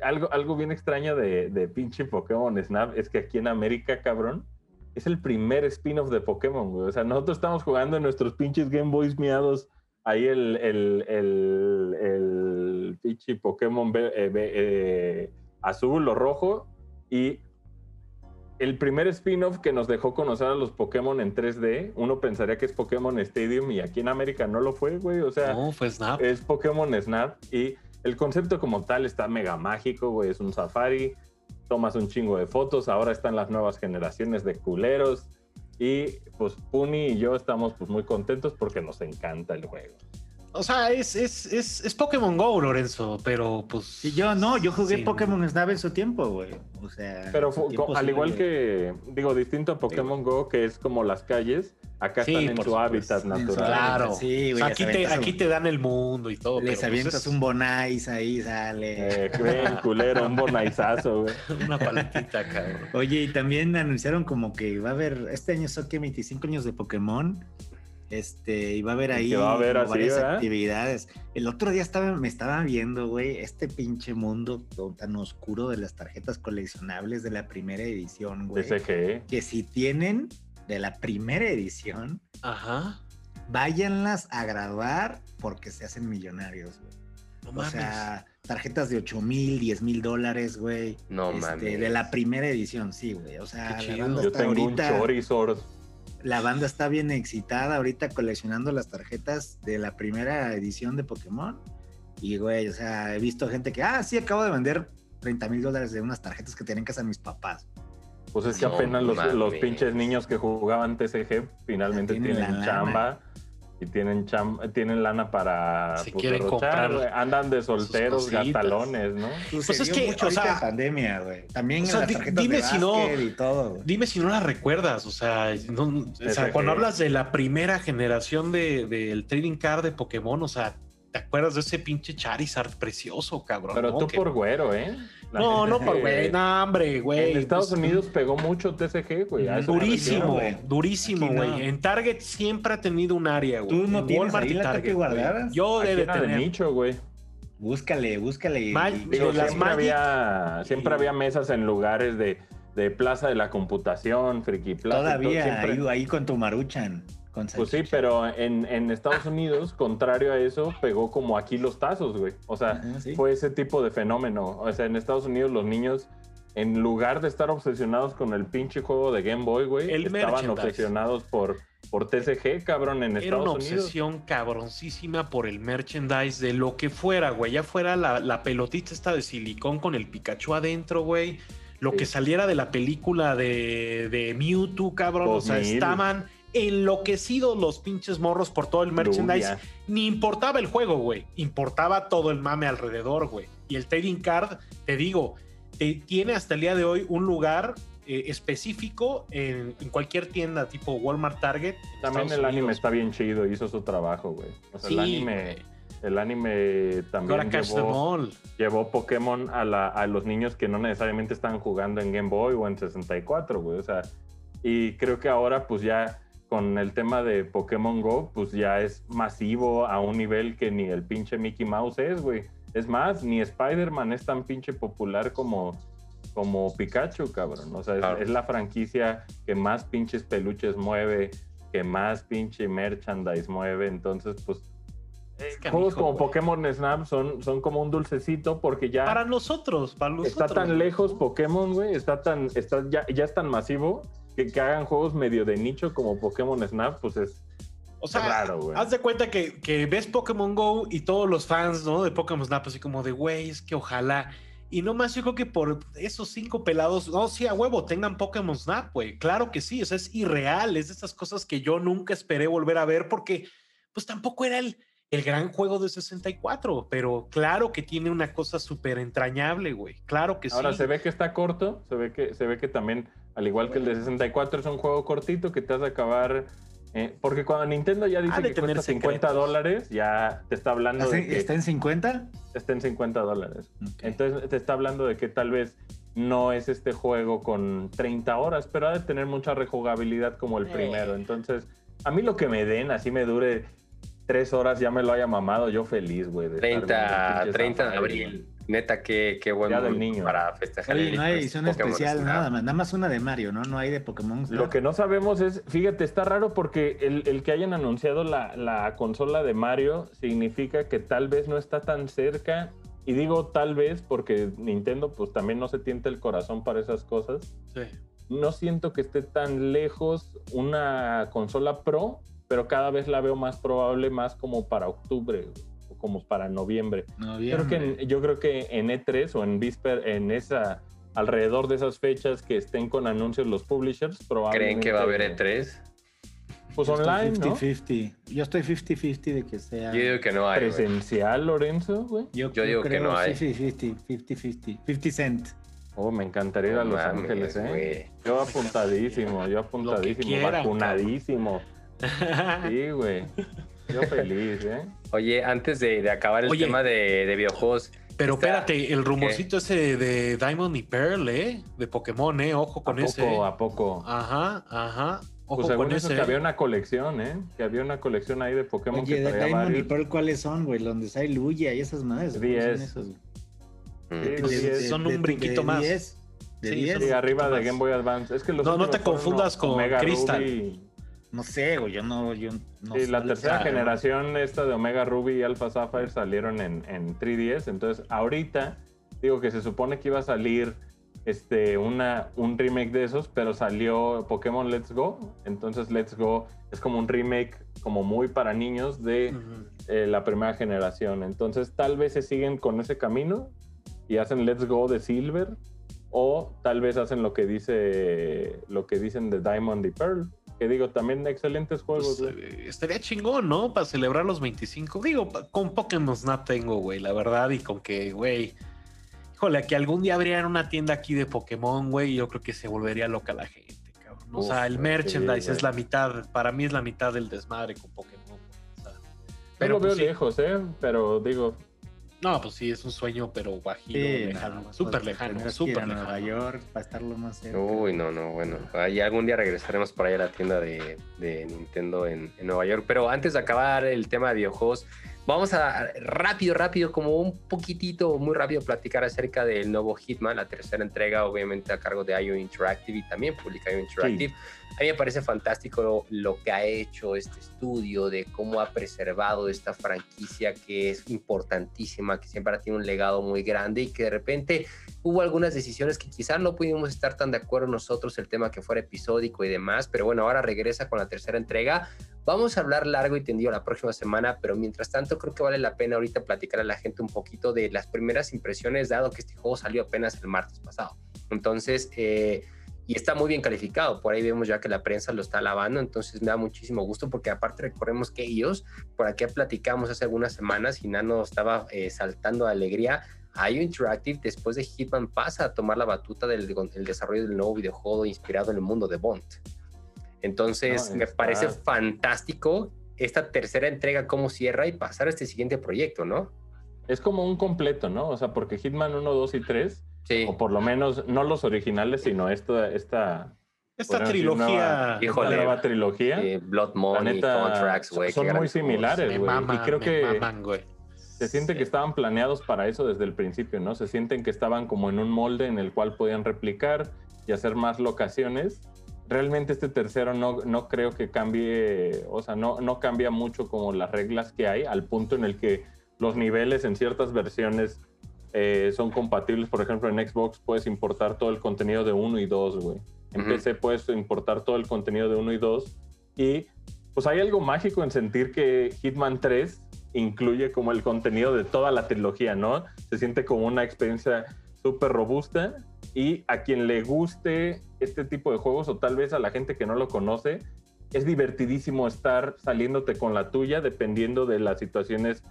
algo, algo bien extraño de, de pinche Pokémon Snap es que aquí en América, cabrón, es el primer spin-off de Pokémon, güey. O sea, nosotros estamos jugando en nuestros pinches Game Boys miados ahí el, el, el, el pinche Pokémon ve- eh, eh, azul o rojo y el primer spin-off que nos dejó conocer a los Pokémon en 3D, uno pensaría que es Pokémon Stadium y aquí en América no lo fue, güey. O sea, No, fue Snap. es Pokémon Snap y el concepto como tal está mega mágico, güey. Es un safari, tomas un chingo de fotos, ahora están las nuevas generaciones de culeros y pues Puni y yo estamos pues muy contentos porque nos encanta el juego. O sea, es, es, es, es Pokémon Go, Lorenzo, pero pues. Yo no, yo jugué Sí. Pokémon Snap en su tiempo, güey. O sea. Pero al igual que, digo, distinto a Pokémon Go, que es como las calles, acá Sí, están en su hábitat natural. Claro. Sí, O güey. sea, aquí, te, aquí te dan el mundo y todo. Les pero, pues, avientas un Bonais ahí, sale. Eh, ven, culero, un bonaizazo, güey. Una paletita, cabrón. Oye, y también anunciaron como que va a haber, este año son que 25 años de Pokémon, este, y va a haber ahí que va a haber como así, varias ¿verdad? actividades. El otro día estaba, me estaba viendo, güey, este pinche mundo tan oscuro de las tarjetas coleccionables de la primera edición, güey. SG. Que si tienen de la primera edición, Ajá. váyanlas a grabar porque se hacen millonarios, güey. No O mames. sea, tarjetas de 8 mil, 10 mil dólares, güey. No Este, mames. De la primera edición, sí, güey. O sea, Qué la chido. banda Yo tengo ahorita, un Charizard. La banda está bien excitada ahorita coleccionando las tarjetas de la primera edición de Pokémon. Y, güey, o sea, he visto gente que, ah, sí, acabo de vender 30 mil dólares de unas tarjetas que tenían en casa de mis papás. Pues es que No apenas los, pinches niños que jugaban TCG finalmente tienen tienen, la chamba y tienen cham- tienen lana para Se pues, quieren derrochar, comprar güey. Andan de solteros, cositas. gatalones, ¿no? Pues es Sucedió que, mucho o sea, pandemia, güey. También o en sea, las di- tarjetas dime de si no- y todo. Dime si no la recuerdas, o sea, no- o sea, SG. cuando hablas de la primera generación de- del trading card de Pokémon, o sea, ¿te acuerdas de ese pinche Charizard precioso, cabrón? Pero ¿no? tú Que- por güero, ¿eh? No, no que- güey, no, hombre, güey. En Estados pues, Unidos pegó mucho TCG, güey. Durísimo, güey. durísimo, Aquí no. güey. En Target siempre ha tenido un área, güey. ¿Tú no En tienes Walmart ahí la Target, guardadas? Yo Aquí debe era de tener. nicho, güey. Búscale, búscale. Mal- Digo, las siempre Magic había, siempre y- había mesas en lugares de, de Plaza de la Computación, Friki Plaza. Todavía siempre- ahí, ahí con tu maruchan. Con Pues sí, pero en, en Estados Unidos, contrario a eso, pegó como aquí los tazos, güey. O sea, Ajá, sí. fue ese tipo de fenómeno. O sea, en Estados Unidos los niños, en lugar de estar obsesionados con el pinche juego de Game Boy, güey, El estaban obsesionados por, por TCG, cabrón, en Era Estados una Unidos. obsesión cabroncísima por el merchandise de lo que fuera, güey. Ya fuera la, la pelotita esta de silicón con el Pikachu adentro, güey. Lo Sí. que saliera de la película de, de Mewtwo, cabrón. O sea, 2000. estaban enloquecidos los pinches morros por todo el merchandise. Lugia. Ni importaba el juego, güey. Importaba todo el mame alrededor, güey. Y el trading card, te digo, te- tiene hasta el día de hoy un lugar eh, específico en, en cualquier tienda tipo Walmart Target. También el anime Unidos. está bien chido, hizo su trabajo, güey. O sea, Sí, el anime, güey. el anime también llevó, llevó Pokémon a, la- a los niños que no necesariamente estaban jugando en Game Boy o en 64, güey. O sea, y creo que ahora, pues ya con el tema de Pokémon Go, pues ya es masivo a un nivel que ni el pinche Mickey Mouse es, güey. Es más, ni Spider-Man es tan pinche popular como, como Pikachu, cabrón. O sea, es, Claro. es la franquicia que más pinches peluches mueve, que más pinche merchandise mueve. Entonces, pues, Es juegos como. Pokémon Snap son, son como un dulcecito porque ya Para nosotros, para nosotros. está tan lejos Pokémon, güey, está tan, está, ya, ya es tan masivo que, que hagan juegos medio de nicho como Pokémon Snap, pues es O sea, raro, güey. haz de cuenta que, que ves Pokémon Go y todos los fans, ¿no? De Pokémon Snap, así como de, güey, es que ojalá. Y nomás yo creo que por esos cinco pelados, no, sí, a huevo, tengan Pokémon Snap, güey. Claro que sí, o sea, es irreal, es de esas cosas que yo nunca esperé volver a ver porque, pues tampoco era el, el gran juego de 64, pero claro que tiene una cosa súper entrañable, güey. Claro que Ahora sí. se ve que está corto, se ve que, se ve que también, al igual que el de 64, es un juego cortito que te hace acabar Eh, porque cuando Nintendo ya dice Ha de que tener cuesta 50 secretos. dólares, ya te está hablando de que ¿Está en 50? está en 50 dólares. Entonces te está hablando de que tal vez no es este juego con 30 horas, pero ha de tener mucha rejugabilidad como el Eh. primero. Entonces, a mí lo que me den, así me dure tres horas, ya me lo haya mamado, yo feliz, güey. de estar viendo 30, pinches 30 de abril. Neta, qué, qué buen Ya del niño. para festejar. Oye, el no hay edición Pokémon especial, Snap. nada más. Nada más una de Mario, ¿no? No hay de Pokémon. Lo que no sabemos es, fíjate, está raro porque el, el que hayan anunciado la, la consola de Mario significa que tal vez no está tan cerca. Y digo tal vez porque Nintendo pues también no se tienta el corazón para esas cosas. Sí. No siento que esté tan lejos una consola Pro, pero cada vez la veo más probable, más como para octubre o como para noviembre. Creo que en- yo creo que en E3 o en Visper, en esa alrededor de esas fechas que estén con anuncios los publishers, probablemente ¿Creen que va a haber E E3? Pues online, ¿no? 50-50. Yo estoy 50-50 de que sea. Yo digo que no hay. Presencial, Lorenzo, güey. yo digo que no hay. 50-50. 50-50. 50 cent. Oh, me encantaría ir a Los mames, Ángeles, ¿eh? güey. Yo apuntadísimo, yo apuntadísimo, quieran, vacunadísimo. Sí, güey. Yo feliz, ¿eh? Oye, antes de, de acabar el Oye. tema de, de videojuegos, Pero Está- espérate, el rumorcito ese de Diamond y Pearl, ¿eh? De Pokémon, ¿eh? Ojo ¿A con ese. poco, a poco? Ajá, ajá. Ojo Pues según con eso ese. que había una colección, ¿eh? Que había una colección ahí de Pokémon Oye, que de traía Diamond y varios. Pearl, ¿cuáles son, güey? Donde hay Luya y esas madres. ¿cuáles Diez. son esos? Sí, Pues sí, son un brinquito más. 10? ¿De Sí, 10? Sí, arriba de. Game Boy Advance. Es que los No, no te confundas con Crystal. Ruby. No sé, güey. Yo no. Yo no Sí, la no- tercera generación esta de Omega Ruby y Alpha Sapphire salieron en, en 3DS. Entonces, ahorita digo que se supone que iba a salir este, una, un remake de esos, pero salió Pokémon Let's Go. Entonces, Let's Go es como un remake como muy para niños de eh, la primera generación. Entonces, tal vez se siguen con ese camino y hacen Let's Go de Silver. O tal vez hacen lo que dice lo que dicen de Diamond y Pearl. Que digo, también excelentes juegos. Pues, güey. eh, estaría chingón, ¿no? Para celebrar los 25. Digo, con Pokémon Snap tengo, güey, la verdad. Y con que, güey. Híjole, que algún día abrieran una tienda aquí de Pokémon, güey, yo creo que se volvería loca la gente, cabrón. O Uf, sea, el merchandise es la mitad, para mí es la mitad del desmadre con Pokémon. güey, o sea. Yo pero lo veo pues, lejos, ¿eh? Pero digo, No, pues sí, es un sueño, pero guajiro, Sí, lejano, no, súper pues, lejano, que ir súper a Nueva lejano. York para estarlo más cerca. Uy, no, no, bueno. Ahí algún día regresaremos por ahí a la tienda de, de Nintendo en, en Nueva York. Pero antes de acabar el tema de videojuegos, vamos a rápido, rápido, como un poquitito, muy rápido, platicar acerca del nuevo Hitman, la tercera entrega, obviamente a cargo de IO Interactive y también publica IO Interactive. A mí me parece fantástico lo, que ha hecho este estudio, de cómo ha preservado esta franquicia que es importantísima, que siempre ha tenido un legado muy grande y que de repente hubo algunas decisiones que quizás no pudimos estar tan de acuerdo nosotros, el tema que fuera episódico y demás, pero bueno, ahora regresa con la tercera entrega. Vamos a hablar largo y tendido la próxima semana, pero mientras tanto creo que vale la pena ahorita platicar a la gente un poquito de las primeras impresiones, dado que este juego salió apenas el martes pasado. Entonces, eh, y está muy bien calificado. Por ahí vemos ya que la prensa lo está alabando, entonces me da muchísimo gusto porque aparte recordemos que ellos, por aquí platicamos hace algunas semanas y Nano estaba eh, saltando de alegría. IO Interactive después de Hitman pasa a tomar la batuta del, del desarrollo del nuevo videojuego inspirado en el mundo de Bond. Entonces No, me parece fantástico esta tercera entrega cómo cierra y pasar a este siguiente proyecto, ¿no? Es como un completo, ¿no? O sea, porque Hitman 1, 2 y 3, Sí. o por lo menos no los originales, sino esta, esta, Esta trilogía. nueva, esta Híjole. nueva trilogía. Eh, Blood Money, neta, Contracts, güey. son muy similares. güey, y creo me que- maman, güey. Se siente que estaban planeados para eso desde el principio, ¿no? Se sienten que estaban como en un molde en el cual podían replicar y hacer más locaciones. Realmente este tercero no, no creo que cambie, o sea, no, no cambia mucho como las reglas que hay, al punto en el que los niveles en ciertas versiones eh, son compatibles. Por ejemplo, en Xbox puedes importar todo el contenido de 1 y 2, güey. En Ujú. PC puedes importar todo el contenido de 1 y 2. Y pues hay algo mágico en sentir que Hitman 3 incluye como el contenido de toda la trilogía, ¿no? Se siente como una experiencia súper robusta y a quien le guste este tipo de juegos o tal vez a la gente que no lo conoce, es divertidísimo estar saliéndote con la tuya dependiendo de las situaciones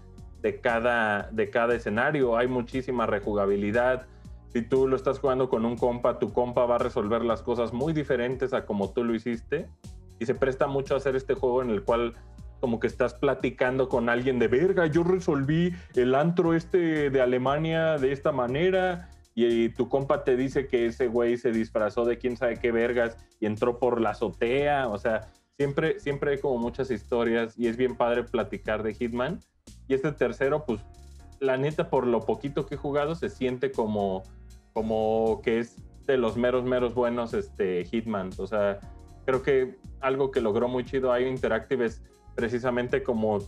de cada, de cada escenario. Hay muchísima rejugabilidad. Si tú lo estás jugando con un compa, tu compa va a resolver las cosas muy diferentes a como tú lo hiciste. y se presta mucho a hacer este juego en el cual como que estás platicando con alguien de verga, yo resolví el antro este de Alemania de esta manera y, tu compa te dice que ese güey se disfrazó de quién sabe qué vergas y entró por la azotea, o sea, siempre, siempre hay como muchas historias y es bien padre platicar de Hitman. Y este tercero, pues, la neta, por lo poquito que he jugado, se siente como, como que es de los meros, meros buenos este, Hitmans. O sea, creo que algo que logró muy chido IO Interactive es precisamente como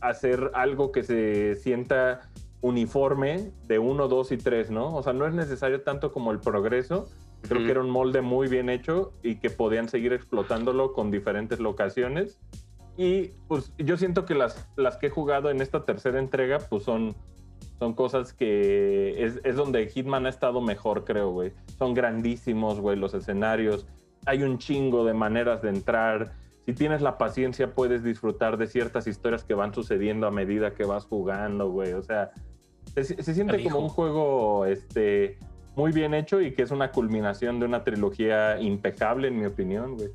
hacer algo que se sienta uniforme de 1, 2 y 3, ¿no? O sea, no es necesario tanto como el progreso. Creo que era un molde muy bien hecho y que podían seguir explotándolo con diferentes locaciones. Y pues yo siento que las, las que he jugado en esta tercera entrega, pues son, son cosas que es, es donde Hitman ha estado mejor, creo, güey. Son grandísimos, güey, los escenarios. Hay un chingo de maneras de entrar si tienes la paciencia, puedes disfrutar de ciertas historias que van sucediendo a medida que vas jugando, güey. O sea, se, siente como un juego este, muy bien hecho y que es una culminación de una trilogía impecable, en mi opinión, güey.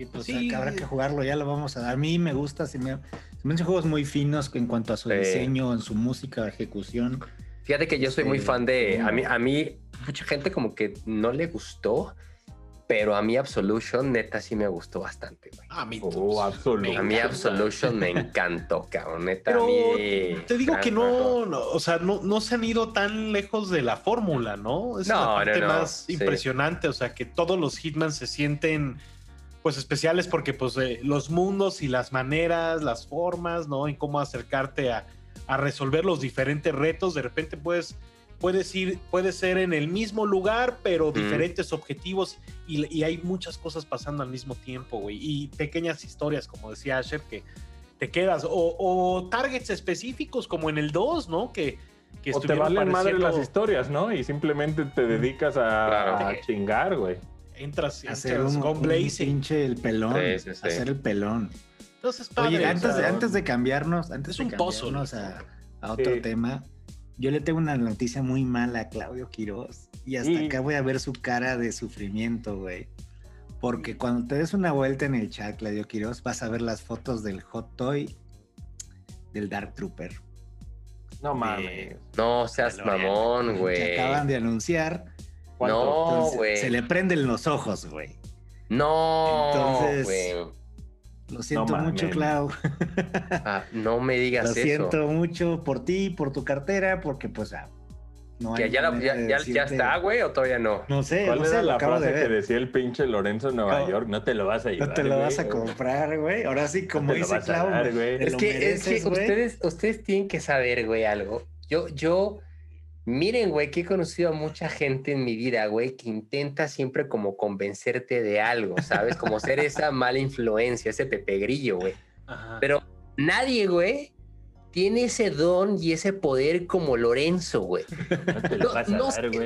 Y pues habrá que jugarlo, ya lo vamos a dar. A mí me gusta, se me, se me hacen juegos muy finos en cuanto a su diseño, en su música, ejecución. Fíjate que yo soy muy fan de. A mí, a mí, mucha gente como que no le gustó pero a mí Absolution, neta, sí me gustó bastante, güey. A mí, oh, Absolution. A mí Absolution me encantó, cabrón. Neta, a mí... Te digo que no, o sea, no, no, se han ido tan lejos de la fórmula, ¿no? Es la parte más impresionante, o sea, que todos los Hitman se sienten pues especiales porque pues eh, los mundos y las maneras, las formas, ¿no? En cómo acercarte a, a resolver los diferentes retos, de repente puedes puedes ir, puede ser en el mismo lugar, pero diferentes objetivos y, hay muchas cosas pasando al mismo tiempo, güey. Y pequeñas historias, como decía Asher, que te quedas, o, targets específicos, como en el 2, ¿no? Que, que o te valen madre las historias, ¿no? Y simplemente te dedicas a, chingar, güey. Entras, hacer un, con pinche el pelón, hacer el pelón. Entonces, Oye, antes, de, antes de cambiarnos, antes de cambiarnos a, a, otro tema, yo le tengo una noticia muy mala a Claudio Quiroz y hasta acá voy a ver su cara de sufrimiento, güey. Porque cuando te des una vuelta en el chat, Claudio Quiroz, vas a ver las fotos del Hot Toy del Dark Trooper. No mames. no seas mamón, güey. Que acaban de anunciar. No, güey. Se le prenden los ojos, güey. No, Entonces, lo siento mucho, Clau. Ah, no me digas eso. Lo siento mucho por ti, por tu cartera, porque pues ah, no hay ya, ya, está, güey, o todavía no. No sé. ¿Cuál no era sé, la frase que decía el pinche Lorenzo en Nueva York? No te lo vas a llevar. No te lo vas a comprar, güey. Ahora sí, como dice Clau. Es que, es que ustedes, ustedes tienen que saber, güey, algo. Yo, yo Miren, güey, que he conocido a mucha gente en mi vida, güey, que intenta siempre como convencerte de algo, ¿sabes? Como ser esa mala influencia, ese pepegrillo, güey. Pero nadie, güey, tiene ese don y ese poder como Lorenzo, güey.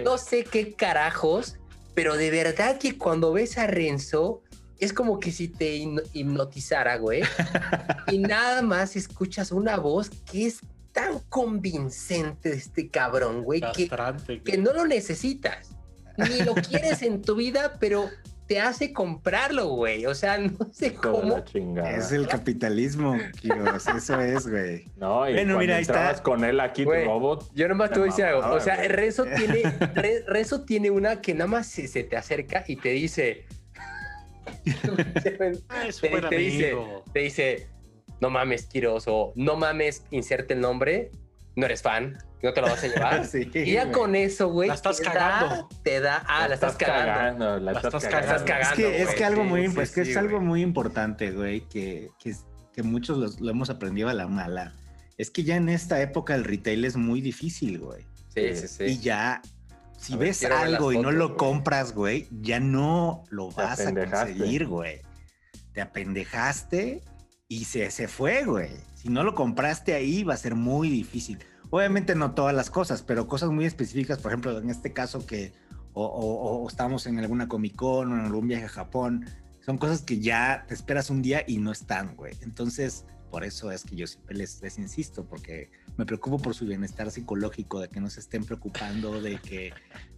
No, sé qué carajos, pero de verdad que cuando ves a Renzo, es como que si te hipnotizara, güey. y nada más escuchas una voz que es tan convincente este cabrón, güey, que, que no lo necesitas. Ni lo quieres en tu vida, pero te hace comprarlo, güey. O sea, no sé cómo. Es el capitalismo. Eso es, güey. No, y bueno, mira, ahí está. con él aquí, güey, robot. Yo nomás te voy a decir algo. O sea, Rezo tiene, Rezo tiene una que nada más se, te acerca y te dice. ah, es te, te dice, te dice, no mames, Kiros, o no mames, inserte el nombre, no eres fan, no te lo vas a llevar. y ya con eso, güey. La estás cagando. te da, ah, la, estás, cagando. La, estás, cagando. Es que, algo muy, es que es algo muy importante, güey, que, que, muchos lo, hemos aprendido a la mala. Es que ya en esta época el retail es muy difícil, güey. Sí, sí, sí. Y ya, si ves algo y no lo compras, güey, ya no lo vas a conseguir, güey. Te apendejaste y se, se fue, güey. Si no lo compraste ahí, va a ser muy difícil. Obviamente no todas las cosas, pero cosas muy específicas, por ejemplo, en este caso que o, estamos en alguna Comic Con o en algún viaje a Japón, son cosas que ya te esperas un día y no están, güey. Entonces, por eso es que yo siempre les, les insisto, porque me preocupo por su bienestar psicológico, de que no se estén preocupando de que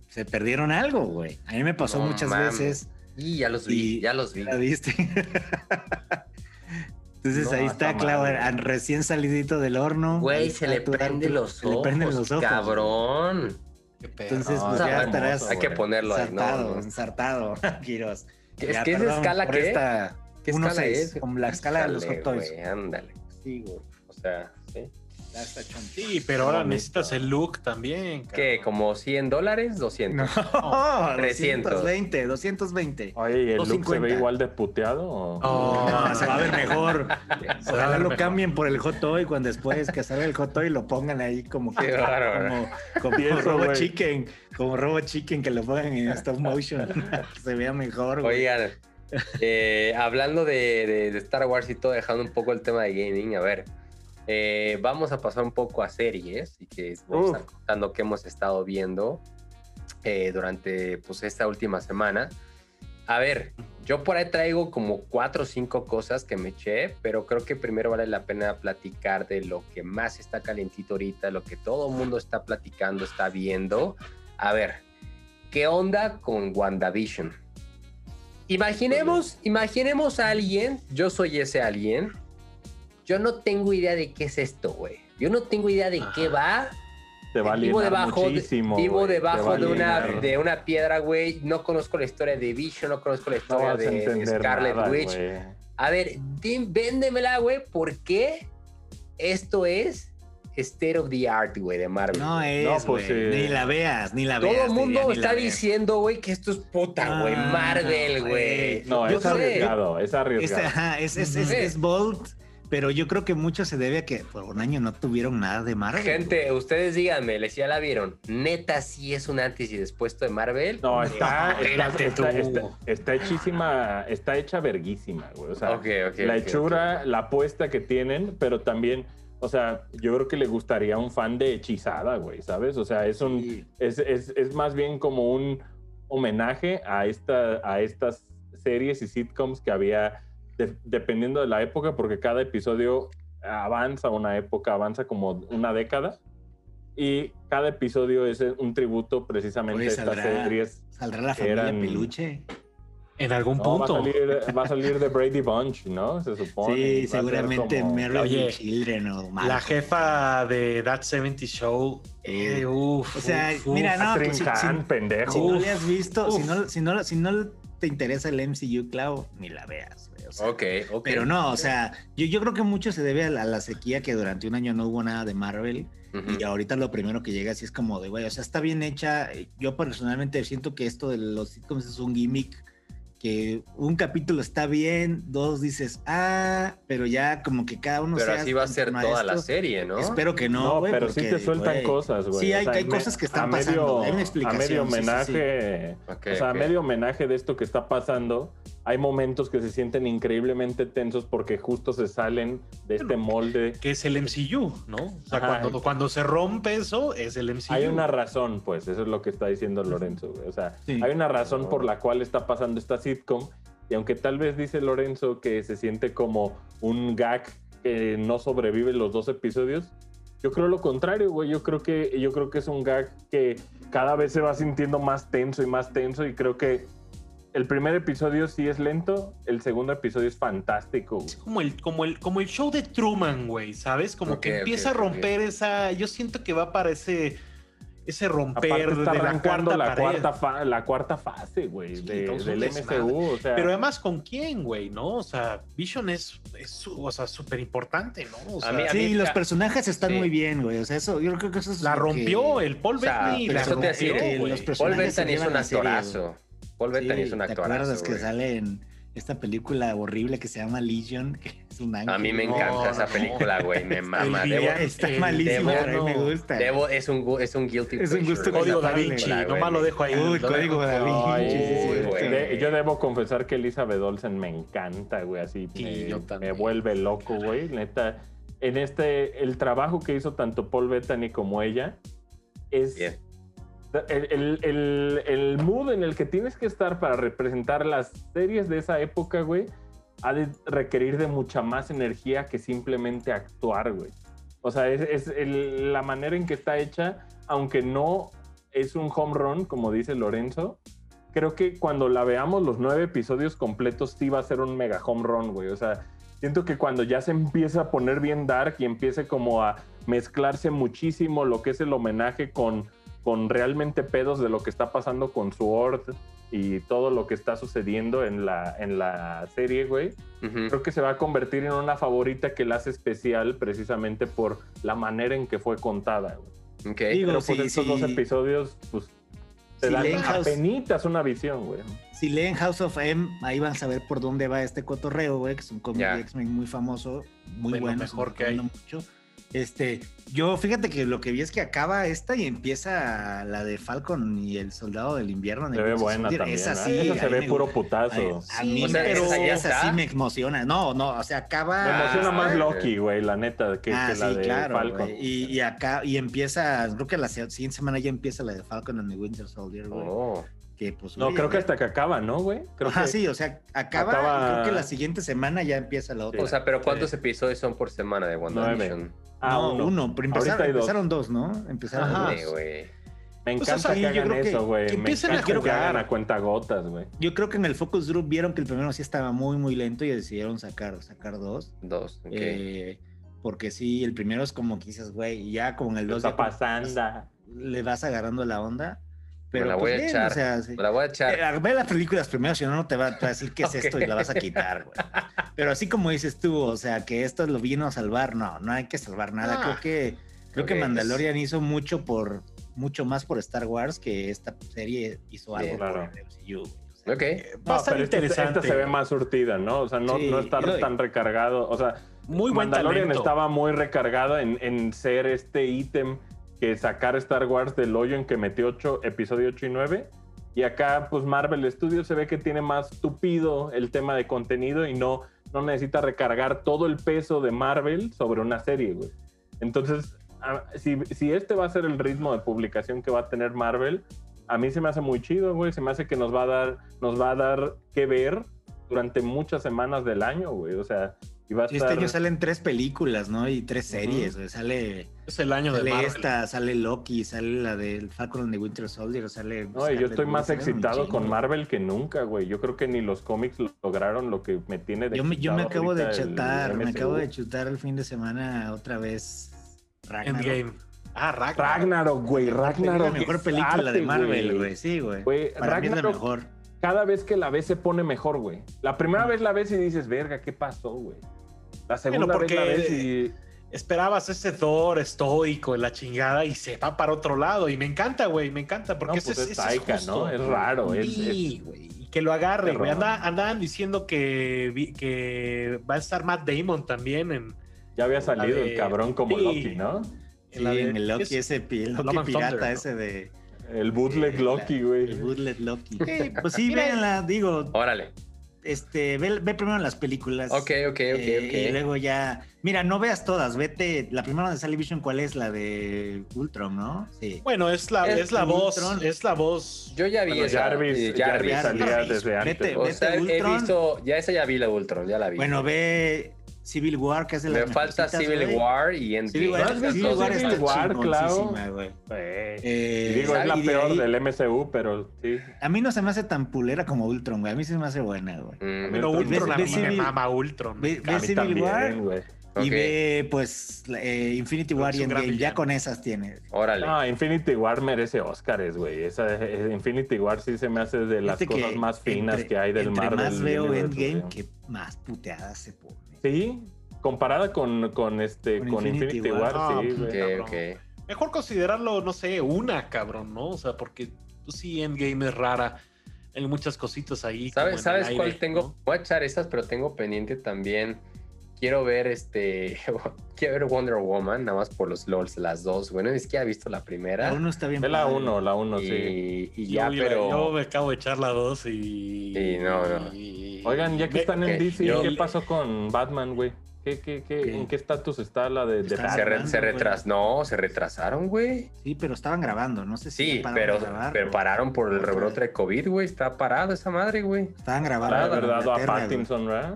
se perdieron algo, güey. A mí me pasó muchas veces Y ya los vi, Y- ya los vi. ¿La viste? Entonces No, ahí está güey. recién salidito del horno. Güey, se le Arthur, los se le prenden los ojos. cabrón. Qué pedo. Entonces, No, pues ya hermoso, estarás Hay que ponerlo ahí, no, ensartado, no. ensartado, Quiroz. ¿Qué- Ya, ¿Qué es perdón escala por qué? esta ¿Qué 1.6, escala es? como la escala de los hot toys. güey, ándale. Sí, güey. O sea, sí. Ya está choncho. Sí, pero ahora Bonito. necesitas el look también. ¿Qué? cabrón. ¿Como 100 dólares? 200. No, 300. 220, 220. Oye, ¿y el look se 250. ve igual de puteado? o- Oh. No, se va a ver mejor. Se va a Ojalá ver lo mejor. cambien por el hot toy cuando después que salga el hot toy lo pongan ahí como Qué bárbaro. como, Robo. Chicken, como Robo Chicken que lo pongan en stop motion, se vea mejor. güey. Oigan, eh, hablando de, de- de Star Wars y todo, dejando un poco el tema de gaming, a ver, eh, vamos a pasar un poco a series y que vamos a estar contando qué hemos estado viendo eh, durante pues, esta última semana. A ver, yo por ahí traigo como cuatro o cinco cosas que me eché, pero creo que primero vale la pena platicar de lo que más está calentito ahorita, lo que todo el mundo está platicando, está viendo. A ver, ¿qué onda con WandaVision? Imaginemos, imaginemos a alguien, yo soy ese alguien, yo no tengo idea de qué es esto, güey. Yo no tengo idea de qué va. Te va a vivo debajo, de- muchísimo. vivo debajo de una, alienar. de una piedra, güey. No conozco la historia de Vision, no conozco la No historia de, Scarlet nada, Witch. A ver, dim- véndemela, güey, ¿por qué esto es State of the Art, güey, de Marvel? No es, No, pues, eh, Ni la veas, ni la Todo veas. el mundo diría, está diciendo, güey, que esto es puta, güey. Ah, Marvel, güey. No, Yo es arriesgado, es Este, arriesgado. ajá, es, es, es, Ujú. es bold, pero yo creo que mucho se debe a que por un año no tuvieron nada de Marvel. Gente, ustedes díganme, les ya la vieron. Neta, sí es un antes y después de Marvel. No, está, está, espérate está, tú. está- está hechísima, está hecha verguísima, güey. O sea, la hechura, la apuesta que tienen, pero también, o sea, yo creo que le gustaría a un fan de hechizada, güey, ¿sabes? O sea, es un, Sí. es, es, es más bien como un homenaje a, esta, a estas series y sitcoms que había de- dependiendo de la época, porque cada episodio avanza una época, avanza como una década. Y cada episodio es un tributo precisamente Oye, a estas saldrá- series. ¿Saldrá la familia Eran- Peluche? En algún No, va, a punto. salir, va a salir de Brady Bunch, ¿no? Se supone. Sí, seguramente como- Mary Oye, Children o La Malcolm. jefa de That 70 Show. eh, uf, O sea, uf, mira, no, pues, si- si- pendejo. Si no le has visto, si no, si, no, si no te interesa el MCU, Clau, ni la veas. O sea, Ok, ok. Pero no, o sea, yo, yo creo que mucho se debe a la, a la sequía que durante un año no hubo nada de Marvel. Y ahorita lo primero que llega así es como de, güey, o sea, está bien hecha. Yo personalmente siento que esto de los sitcoms es un gimmick que un capítulo está bien, dos dices, ah, pero ya como que cada uno Pero sea así va a ser toda la serie, ¿no? Espero que no, No, pero sí porque, te sueltan cosas, güey. Sí, O hay, sea, hay me- cosas que están a pasando. medio- hay una A explicación. medio sí, sí, sí. homenaje, o sea, a medio homenaje de esto que está pasando, hay momentos que se sienten increíblemente tensos porque justo se salen de este molde. Que es el MCU, ¿no? O sea, Ajá. cuando, cuando se rompe eso, es el MCU. Hay una razón, pues, eso es lo que está diciendo Lorenzo, güey. O sea, Sí. hay una razón por la cual está pasando esta sitcom. Y aunque tal vez dice Lorenzo que se siente como un gag que no sobrevive los dos episodios, yo creo lo contrario, güey. Yo creo que yo creo que es un gag que cada vez se va sintiendo más tenso y más tenso. Y creo que el primer episodio sí es lento, el segundo episodio es fantástico. güey. Es como el, como el, como el show de Truman, güey, ¿sabes? Como que empieza a romper esa. Yo siento que va para ese, ese romper está de la arrancando cuarta la pared. cuarta, fa- la cuarta fase, güey, Sí, de- del. MCU. O sea, Pero además, ¿con quién, güey? ¿No? O sea, Vision es, es o sea, súper importante, ¿no? O sea, A mí- a Sí, los personajes están Sí. muy bien, güey. O sea, eso, yo creo que eso es. la que- rompió el Paul O sea, Bettany. pero la eso te rompió, los Paul Bettany es un serie, actorazo. Paul Bettany es un ¿Te actorazo. acuerdas que güey. Esta película horrible que se llama Legion? Que es un ángel. A mí me No, encanta esa no. película, güey. Me mama. El Debo, Está malísima, Debo- pero mí me gusta. Debo- es, un, es un guilty Es un gusto Código Da Vinci, nomás lo dejo ahí. Uy, Lo código Da Vinci. Ay, sí, yo debo confesar que Elizabeth Olsen me encanta, güey, así Sí, me, yo me vuelve loco, güey, neta. En este, el trabajo que hizo tanto Paul Bettany como ella es Bien. El, el- el- mood en el que tienes que estar para representar las series de esa época, güey, ha de requerir de mucha más energía que simplemente actuar, güey. O sea, es, la manera en que está hecha, aunque no es un home run, como dice Lorenzo, creo que cuando la veamos los nueve episodios completos sí va a ser un mega home run, güey. O sea, siento que cuando ya se empieza a poner bien dark y empiece como a mezclarse muchísimo lo que es el homenaje con, con realmente pedos de lo que está pasando con Sword y todo lo que está sucediendo en la, en la serie, güey. Ujú. Creo que se va a convertir en una favorita que la hace especial precisamente por la manera en que fue contada, güey. Ok. Digo, Pero pues sí, estos sí. dos episodios, pues, te Si dan leen House- apenitas una visión, güey. Si leen House of M, ahí van a saber por dónde va este cotorreo, güey, que es un cómic Ya. de X-Men muy famoso, muy lo bueno. mejor que hay. Mucho. Este, yo fíjate que lo que vi es que acaba esta y empieza la de Falcon y el Soldado del Invierno. Se ve buena también. Esa ¿eh? sí, Esa se ve me puro putazo. A mí O sea, pero- esa, sí me emociona. No, no, o sea, acaba. Me emociona más Loki, güey, la neta, que, ah, que la sí, de claro. Falcon. Y, y acá, y empieza, creo que la siguiente semana ya empieza la de Falcon and the Winter Soldier, güey. Oh. Que pues. No, oye, creo que hasta que acaba, ¿no, güey? Creo Ajá, que sí, o sea, acaba, creo que la siguiente semana ya empieza la otra. O sea, pero ¿cuántos Sí. episodios son por semana de WandaVision? Ah, no, uno. uno, pero empezaron, hay dos. empezaron dos, ¿no? Empezaron Ajá. dos. Sí. Me Pues, encanta o sea, que yo hagan eso, güey. Me empiecen a que jugar. hagan a cuenta gotas, güey. Yo creo que en el Focus Group vieron que el primero sí estaba muy, muy lento y decidieron sacar, sacar dos. Dos. ok. Eh, porque sí, el primero es como que dices, güey, y ya como en el ¿Qué dos está pasando? le vas agarrando la onda. Pero la pues, voy a bien, echar. o sea, sí. Me la voy a echar. Eh, ve las películas primero, si no, no te va, a decir qué es Ok. esto y la vas a quitar, güey. Pero así como dices tú, o sea, que esto lo vino a salvar, no, no hay que salvar nada. Ah. creo que, creo Ok, que es- Mandalorian hizo mucho por, mucho más por Star Wars que esta serie hizo algo Bien. Claro. por el MCU, güey. O sea, Ok. que- Va No, pero interesante. Esta se ve más surtida, ¿no? O sea, no, Sí, no estar lo- tan recargado. O sea, Muy buen Mandalorian talento. estaba muy recargada en, en ser este ítem que sacar Star Wars del hoyo en que metió 8, episodio 8 y 9. Y acá, pues Marvel Studios se ve que tiene más tupido el tema de contenido y no, no necesita recargar todo el peso de Marvel sobre una serie, güey. Entonces, si, si este va a ser el ritmo de publicación que va a tener Marvel, a mí se me hace muy chido, güey. Se me hace que nos va a dar, nos va a dar que ver durante muchas semanas del año, güey. O sea, y va a Sí, estar... este año salen tres películas, ¿no? Y tres series, güey. Sale, Es el año de sale Marvel. esta, sale Loki, sale la del Falcon and the Winter Soldier, sale... No, y yo estoy más excitado con. Marvel que nunca, güey. Yo creo que ni los cómics lograron lo que me tiene de Yo me, yo me acabo de chutar, me acabo de chutar el fin de semana otra vez Ragnarok. Endgame. Ah, Ragnarok. Ragnarok, güey. Ragnarok. la mejor película de Marvel, güey. Sí, güey. Güey, Para mí es la Ragnarok, mejor. cada vez que la ves se pone mejor, güey. La primera vez la ves y dices, verga, ¿qué pasó, güey? La segunda porque- vez la ves y... Esperabas ese Thor estoico en la chingada y se va para otro lado. Y me encanta, güey. Me encanta porque No, ese, pues es ese Taika, justo. ¿no? Es raro, es- Sí, güey. Y que lo agarre, güey. Anda- andaban diciendo que, va a estar Matt Damon también en, Ya había salido de- el cabrón como Sí. Loki, ¿no? Sí, en la de- en el Loki, es- ese Loki pirata ese de... El bootleg Sí, Loki, güey. El bootleg Loki. Sí, Pues sí, véanla, digo, Órale. Este, ve, ve primero las películas. Ok, ok, ok, eh, ok. Y luego ya, mira, no veas todas, vete, la primera de Sally Vision, ¿cuál es? La de Ultron, ¿no? Sí. Bueno, es la, Es es la voz. Ultron. Es la voz. Yo ya vi Bueno, esa. Jarvis, eh, Jarvis Jarvis. salía Jarvis. desde antes. Vete, O vete sea, he Ultron. visto, ya esa ya vi la Ultron, ya la vi. Bueno, ve Civil War, que es de las Me falta Civil. War y Endgame. Civil War, ¿No has visto Civil War Civil está War. Güey. Eh, Y digo, es la de peor ahí- del MCU, pero sí. A mí no se me hace tan pulera como Ultron, güey. A mí se me hace buena, güey. Mm, Pero Ultron a mí me Civil- mama Ultron. ve- Civil también, War. Y ve, pues, eh, Infinity War y Endgame. Ya con esas tiene. Órale. No, Infinity War merece Oscars, güey. Esa eh, Infinity War sí se me hace de las cosas más finas entre- que hay del entre Marvel. más veo Endgame, que más puteadas se pone. Sí, comparada con, con este Con con Infinity Infinity, War. Sí, güey. ok. Mejor considerarlo, no sé, una, cabrón, ¿no? O sea, porque pues, sí, Endgame es rara. Hay muchas cositas ahí. como en ¿Sabes, el ¿sabes aire, cuál tengo? ¿no? Voy a echar estas, pero tengo pendiente también. Quiero ver este. Quiero ver Wonder Woman, nada más por los LOLs, las dos. Bueno, es que he visto la primera. La uno está bien. Ve la. 1, la 1, y, sí. y Yo ya, pero. Yo me acabo de echar la dos y. Sí, no, no. y- Oigan, ya que están en DC, yo- ¿qué pasó con Batman, güey? ¿Qué, qué, qué, ¿Qué? ¿En qué estatus está la de, de se, re- se retras, no, se retrasaron, güey. Sí, pero estaban grabando. No sé si Sí, pero, grabar, pero pararon por el rebrote de COVID, güey. Está parada esa madre, güey. Estaban grabando. Verdad, a. Pattinson, ¿verdad?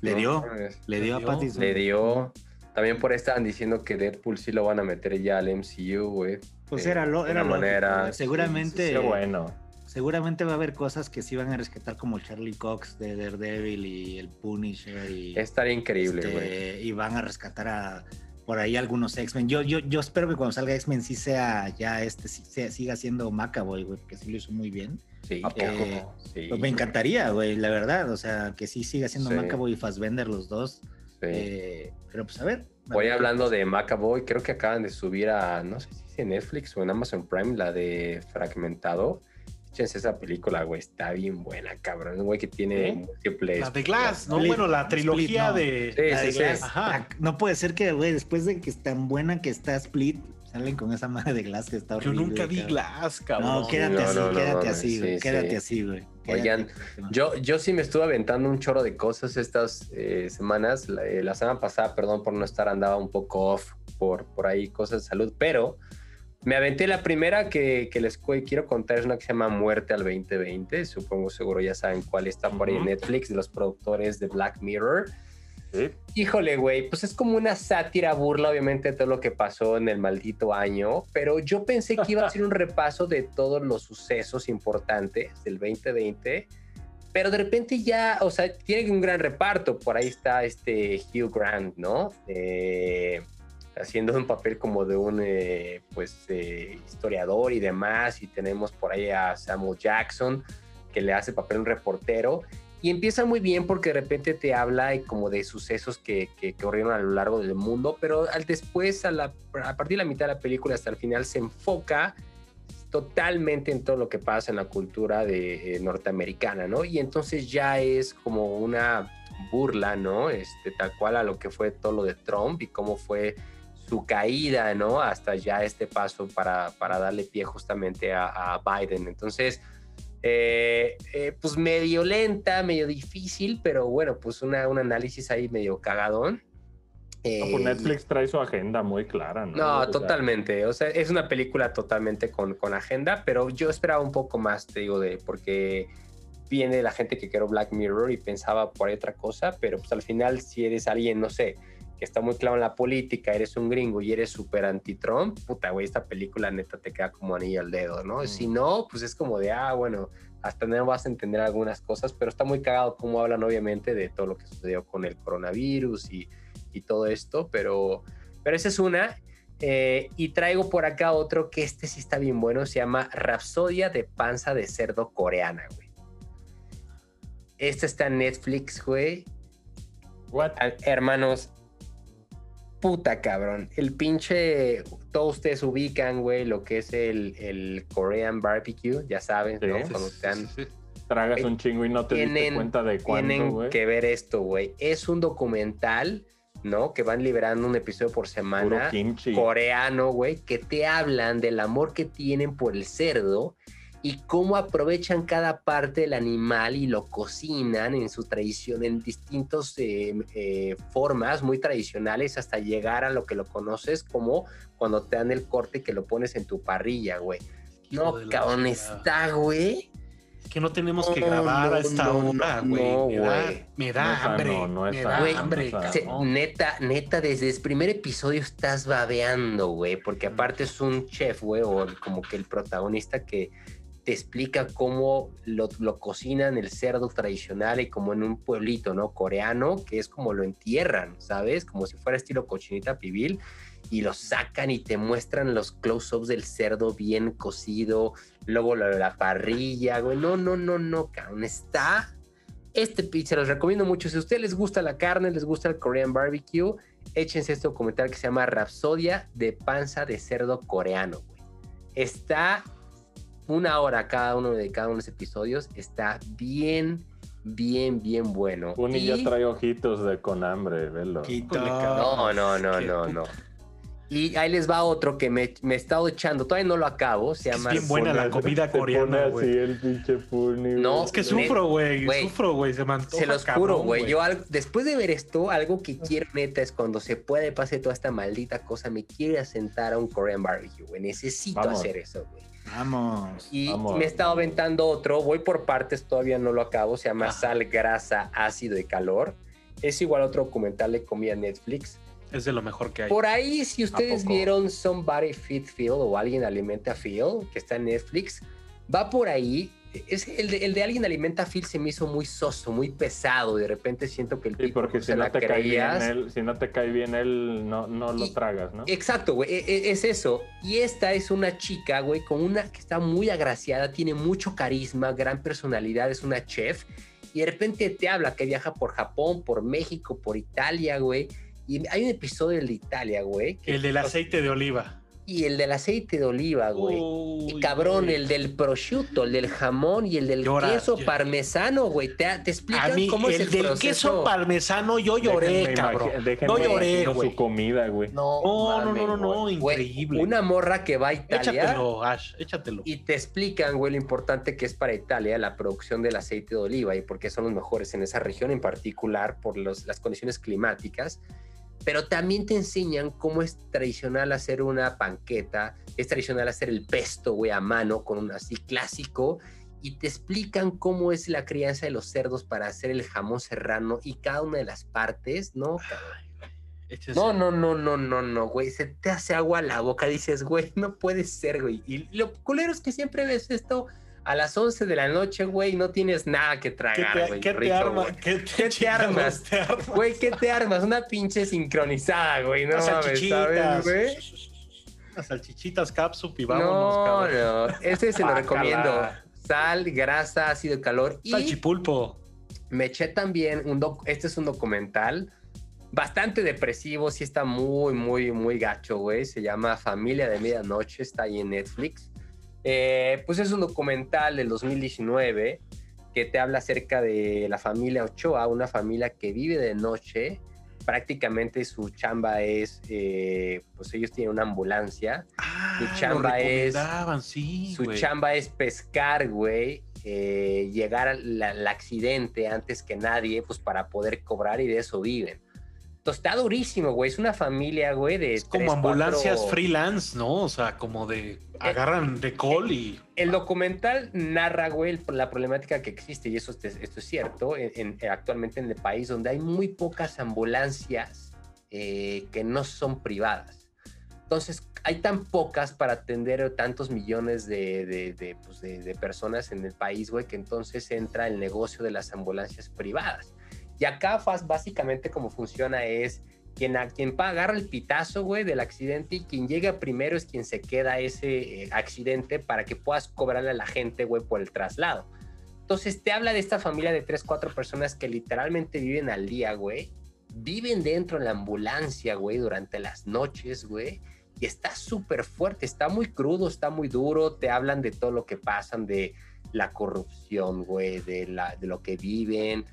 Le dio. Le dio a. Pattinson. Le dio. También por ahí estaban diciendo que Deadpool sí lo van a meter ya al MCU, güey. Pues Eh, era, lo, era lógico, manera. Seguramente. Qué bueno. Seguramente va a haber cosas que sí van a rescatar como Charlie Cox de Daredevil y el Punisher y, Estaría increíble, este, güey. y van a rescatar a por ahí algunos X-Men. Yo, yo, yo espero que cuando salga X-Men sí sea ya este, sí sea- siga siendo Macaboy, güey, porque sí lo hizo muy bien. Sí, ¿A poco? Eh, sí, Pues me encantaría, güey, la verdad. O sea, que sí siga siendo Sí. Macaboy y Fassbender los dos. sí. Eh, pero pues a ver. a Voy ver. hablando de Macaboy, creo que acaban de subir a, no sé si es en Netflix o en Amazon Prime, la de Fragmentado. Échense esa película, güey, está bien buena, cabrón. Un güey que tiene ¿Sí? múltiples. La de Glass, ¿no? Split, bueno, la Split, trilogía no. de. Sí, La de sí, Glass, sí. Ajá. no puede ser que, güey, después de que es tan buena que está Split, salen con esa madre de Glass que está Yo horrible. nunca vi cabrón. Glass, cabrón. No, quédate No, así, no, no, quédate así, güey. sí, quédate sí. así, güey. Oigan. Yo, yo sí me estuve aventando un chorro de cosas estas eh, semanas. La, eh, la semana pasada, perdón por no estar, andaba un poco off por, por ahí cosas de salud, pero me aventé la primera que, que les quiero contar, es una que se llama Muerte al 2020. Supongo seguro ya saben cuál está por ahí en. Netflix, de los productores de Black Mirror. Sí. Híjole, güey, pues es como una sátira burla, obviamente, de todo lo que pasó en el maldito año, pero yo pensé que iba a ser un repaso de todos los sucesos importantes del 2020, pero de repente ya, o sea, tiene un gran reparto, por ahí está este Hugh Grant, ¿no? Eh, haciendo un papel como de un, eh, pues, eh, historiador y demás, y tenemos por ahí a Samuel Jackson, que le hace papel un reportero, y empieza muy bien porque de repente te habla y como de sucesos que, que, que ocurrieron a lo largo del mundo, pero al después, a, la, a partir de la mitad de la película hasta el final, se enfoca totalmente en todo lo que pasa en la cultura de, eh, norteamericana, ¿no? Y entonces ya es como una burla, ¿no? Este, tal cual a lo que fue todo lo de Trump y cómo fue su caída, ¿no? Hasta ya este paso para, para darle pie justamente a, a Biden. Entonces, eh, eh, pues medio lenta, medio difícil, pero bueno, pues una, un análisis ahí medio cagadón. No, pues Eh, Netflix trae su agenda muy clara, ¿no? no, O sea, totalmente. O sea, es una película totalmente con, con agenda, pero yo esperaba un poco más, te digo, de porque viene la gente que quiero Black Mirror y pensaba por ahí otra cosa, pero pues al final si eres alguien, no sé, que está muy claro en la política, eres un gringo y eres súper anti-Trump, puta, güey, esta película neta te queda como anillo al dedo, ¿no? Mm. Si no, pues es como de, ah, bueno, hasta no vas a entender algunas cosas, pero está muy cagado cómo hablan obviamente de todo lo que sucedió con el coronavirus y, y todo esto, pero, pero esa es una. Eh, y traigo por acá otro que este sí está bien bueno, se llama Rapsodia de panza de cerdo coreana, güey. Este está en Netflix, güey. What? Ah, Hermanos, puta cabrón. El pinche, todos ustedes ubican, güey, lo que es el, el Korean barbecue, ya saben, ¿no? Sí. Cuando te dan Tragas un chingo y no te diste cuenta de cuándo, tienen que ver esto, güey. Es un documental, ¿no? Que van liberando un episodio por semana. coreano, güey, que te hablan del amor que tienen por el cerdo y cómo aprovechan cada parte del animal y lo cocinan en su tradición, en distintas formas muy tradicionales hasta llegar a lo que lo conoces como cuando te dan el corte que lo pones en tu parrilla, güey. No, cabrón, está, güey. Que no tenemos que No, grabar no, a esta no, hora, no, güey. me, da, güey. me da No es hambre. no me da hambre, Se- cabrón. neta, neta, desde el primer episodio estás babeando, güey, porque aparte es un chef, güey, o como que el protagonista que te explica cómo lo, lo cocinan el cerdo tradicional y como en un pueblito, ¿no? Coreano, que es como lo entierran, ¿sabes? Como si fuera estilo cochinita pibil y lo sacan y te muestran los close-ups del cerdo bien cocido, luego de la parrilla, güey. No, no, no, no, cabrón. Está. Este se los recomiendo mucho. Si a ustedes les gusta la carne, les gusta el Korean barbecue, échense este documental que se llama Rapsodia de panza de cerdo coreano, güey. Está una hora cada uno de cada uno de los episodios. Está bien, bien, bien bueno. Uni Y- ya trae ojitos de con hambre, velo. No, no, no, Qué no, no. Y ahí les va otro que me, me he estado echando. Todavía no lo acabo. Se Es llama. bien buena la comida coreana, güey. el pinche Puni, No. Es que sufro, güey. Sufro, güey. Se me antoja, Se los cabrón, juro, güey. Yo al- después de ver esto, algo que quiero neta es cuando se puede pase toda esta maldita cosa, me quiero sentar a un Korean barbecue, güey. Necesito Vamos. hacer eso, güey. Vamos. Y Vamos, me he estado aventando otro, voy por partes, todavía no lo acabo, se llama Ah. Sal, Grasa, Ácido y Calor. Es igual otro documental de comida Netflix. Es de lo mejor que hay. Por ahí, si ustedes vieron Somebody Feed Phil o Alguien Alimenta Phil, que está en Netflix, va por ahí. Es el, de, el de alguien alimenta a Phil se me hizo muy soso, muy pesado. De repente siento que el Sí, tipo porque no si se no, la te cae bien creías. él, si no te cae bien él, no, no lo Y- tragas, ¿no? Exacto, güey, e- e- es eso. Y esta es una chica, güey, con una que está muy agraciada, tiene mucho carisma, gran personalidad, es una chef. Y de repente te habla que viaja por Japón, por México, por Italia, güey. Y hay un episodio del de Italia, güey. que- El del aceite de oliva. Y el del aceite de oliva, güey. Uy, Y cabrón, güey. el del prosciutto, el del jamón y el del Llora, queso parmesano, güey. Te, te A explican mí, cómo es el el del proceso. queso parmesano, yo lloré, Déjenme cabrón. No lloré, güey. su comida, güey. No, No, no, mames, no, no, no. Güey, increíble. Una morra que va a Italia Échatelo, Ash, échatelo. y te explican, güey, lo importante que es para Italia la producción del aceite de oliva y por qué son los mejores en esa región en particular por los- las condiciones climáticas. Pero también te enseñan cómo es tradicional hacer una panqueta, es tradicional hacer el pesto, güey, a mano, con un así clásico, y te explican cómo es la crianza de los cerdos para hacer el jamón serrano y cada una de las partes, ¿no? No, no, no, no, no, no, güey. Se te hace agua a la boca. Dices, güey, no puede ser, güey. Y lo culero es que siempre ves esto a las 11 de la noche, güey, no tienes nada que ¿Qué tragar, güey. qué te rico, arma? güey. ¿Qué te, armas? te armas? Güey, ¿qué te armas? Una pinche sincronizada, güey. No mames, salchichitas. ¿sabes, güey? Unas salchichitas capsup y vámonos, No, cabrón. no. Ese se lo recomiendo. Sal, grasa, ácido, calor. Y Salchipulpo. me eché también un doc, este es un documental bastante depresivo, sí está muy, muy, muy gacho, güey. Se llama Familia de Medianoche, está ahí en Netflix. Eh, pues es un documental del 2019 que te habla acerca de la familia Ochoa, una familia que vive de noche. Prácticamente su chamba es, eh, pues ellos tienen una ambulancia. Ah, Su chamba es- recomendaban, sí, Su güey. chamba es pescar, güey, eh, llegar al al accidente antes que nadie, pues para poder cobrar y de eso viven. Entonces está durísimo, güey. Es una familia, güey, de. Es como tres, ambulancias cuatro- freelance, ¿no? O sea, como de agarran de call y El documental narra, güey, la problemática que existe, y eso es- esto es cierto, en, en- actualmente en el país, donde hay muy pocas ambulancias eh, que no son privadas. Entonces, hay tan pocas para atender tantos millones de, de- de, pues, de- de personas en el país, güey, que entonces entra el negocio de las ambulancias privadas. Y acá, básicamente, como funciona es quien, a, quien agarra el pitazo, güey, del accidente y quien llega primero es quien se queda ese eh, accidente para que puedas cobrarle a la gente, güey, por el traslado. Entonces, te habla de esta familia de tres, cuatro personas que literalmente viven al día, güey. Viven dentro de la ambulancia, güey, durante las noches, güey. Y está súper fuerte, está muy crudo, está muy duro. Te hablan de todo lo que pasan, de la corrupción, güey, de lo que viven.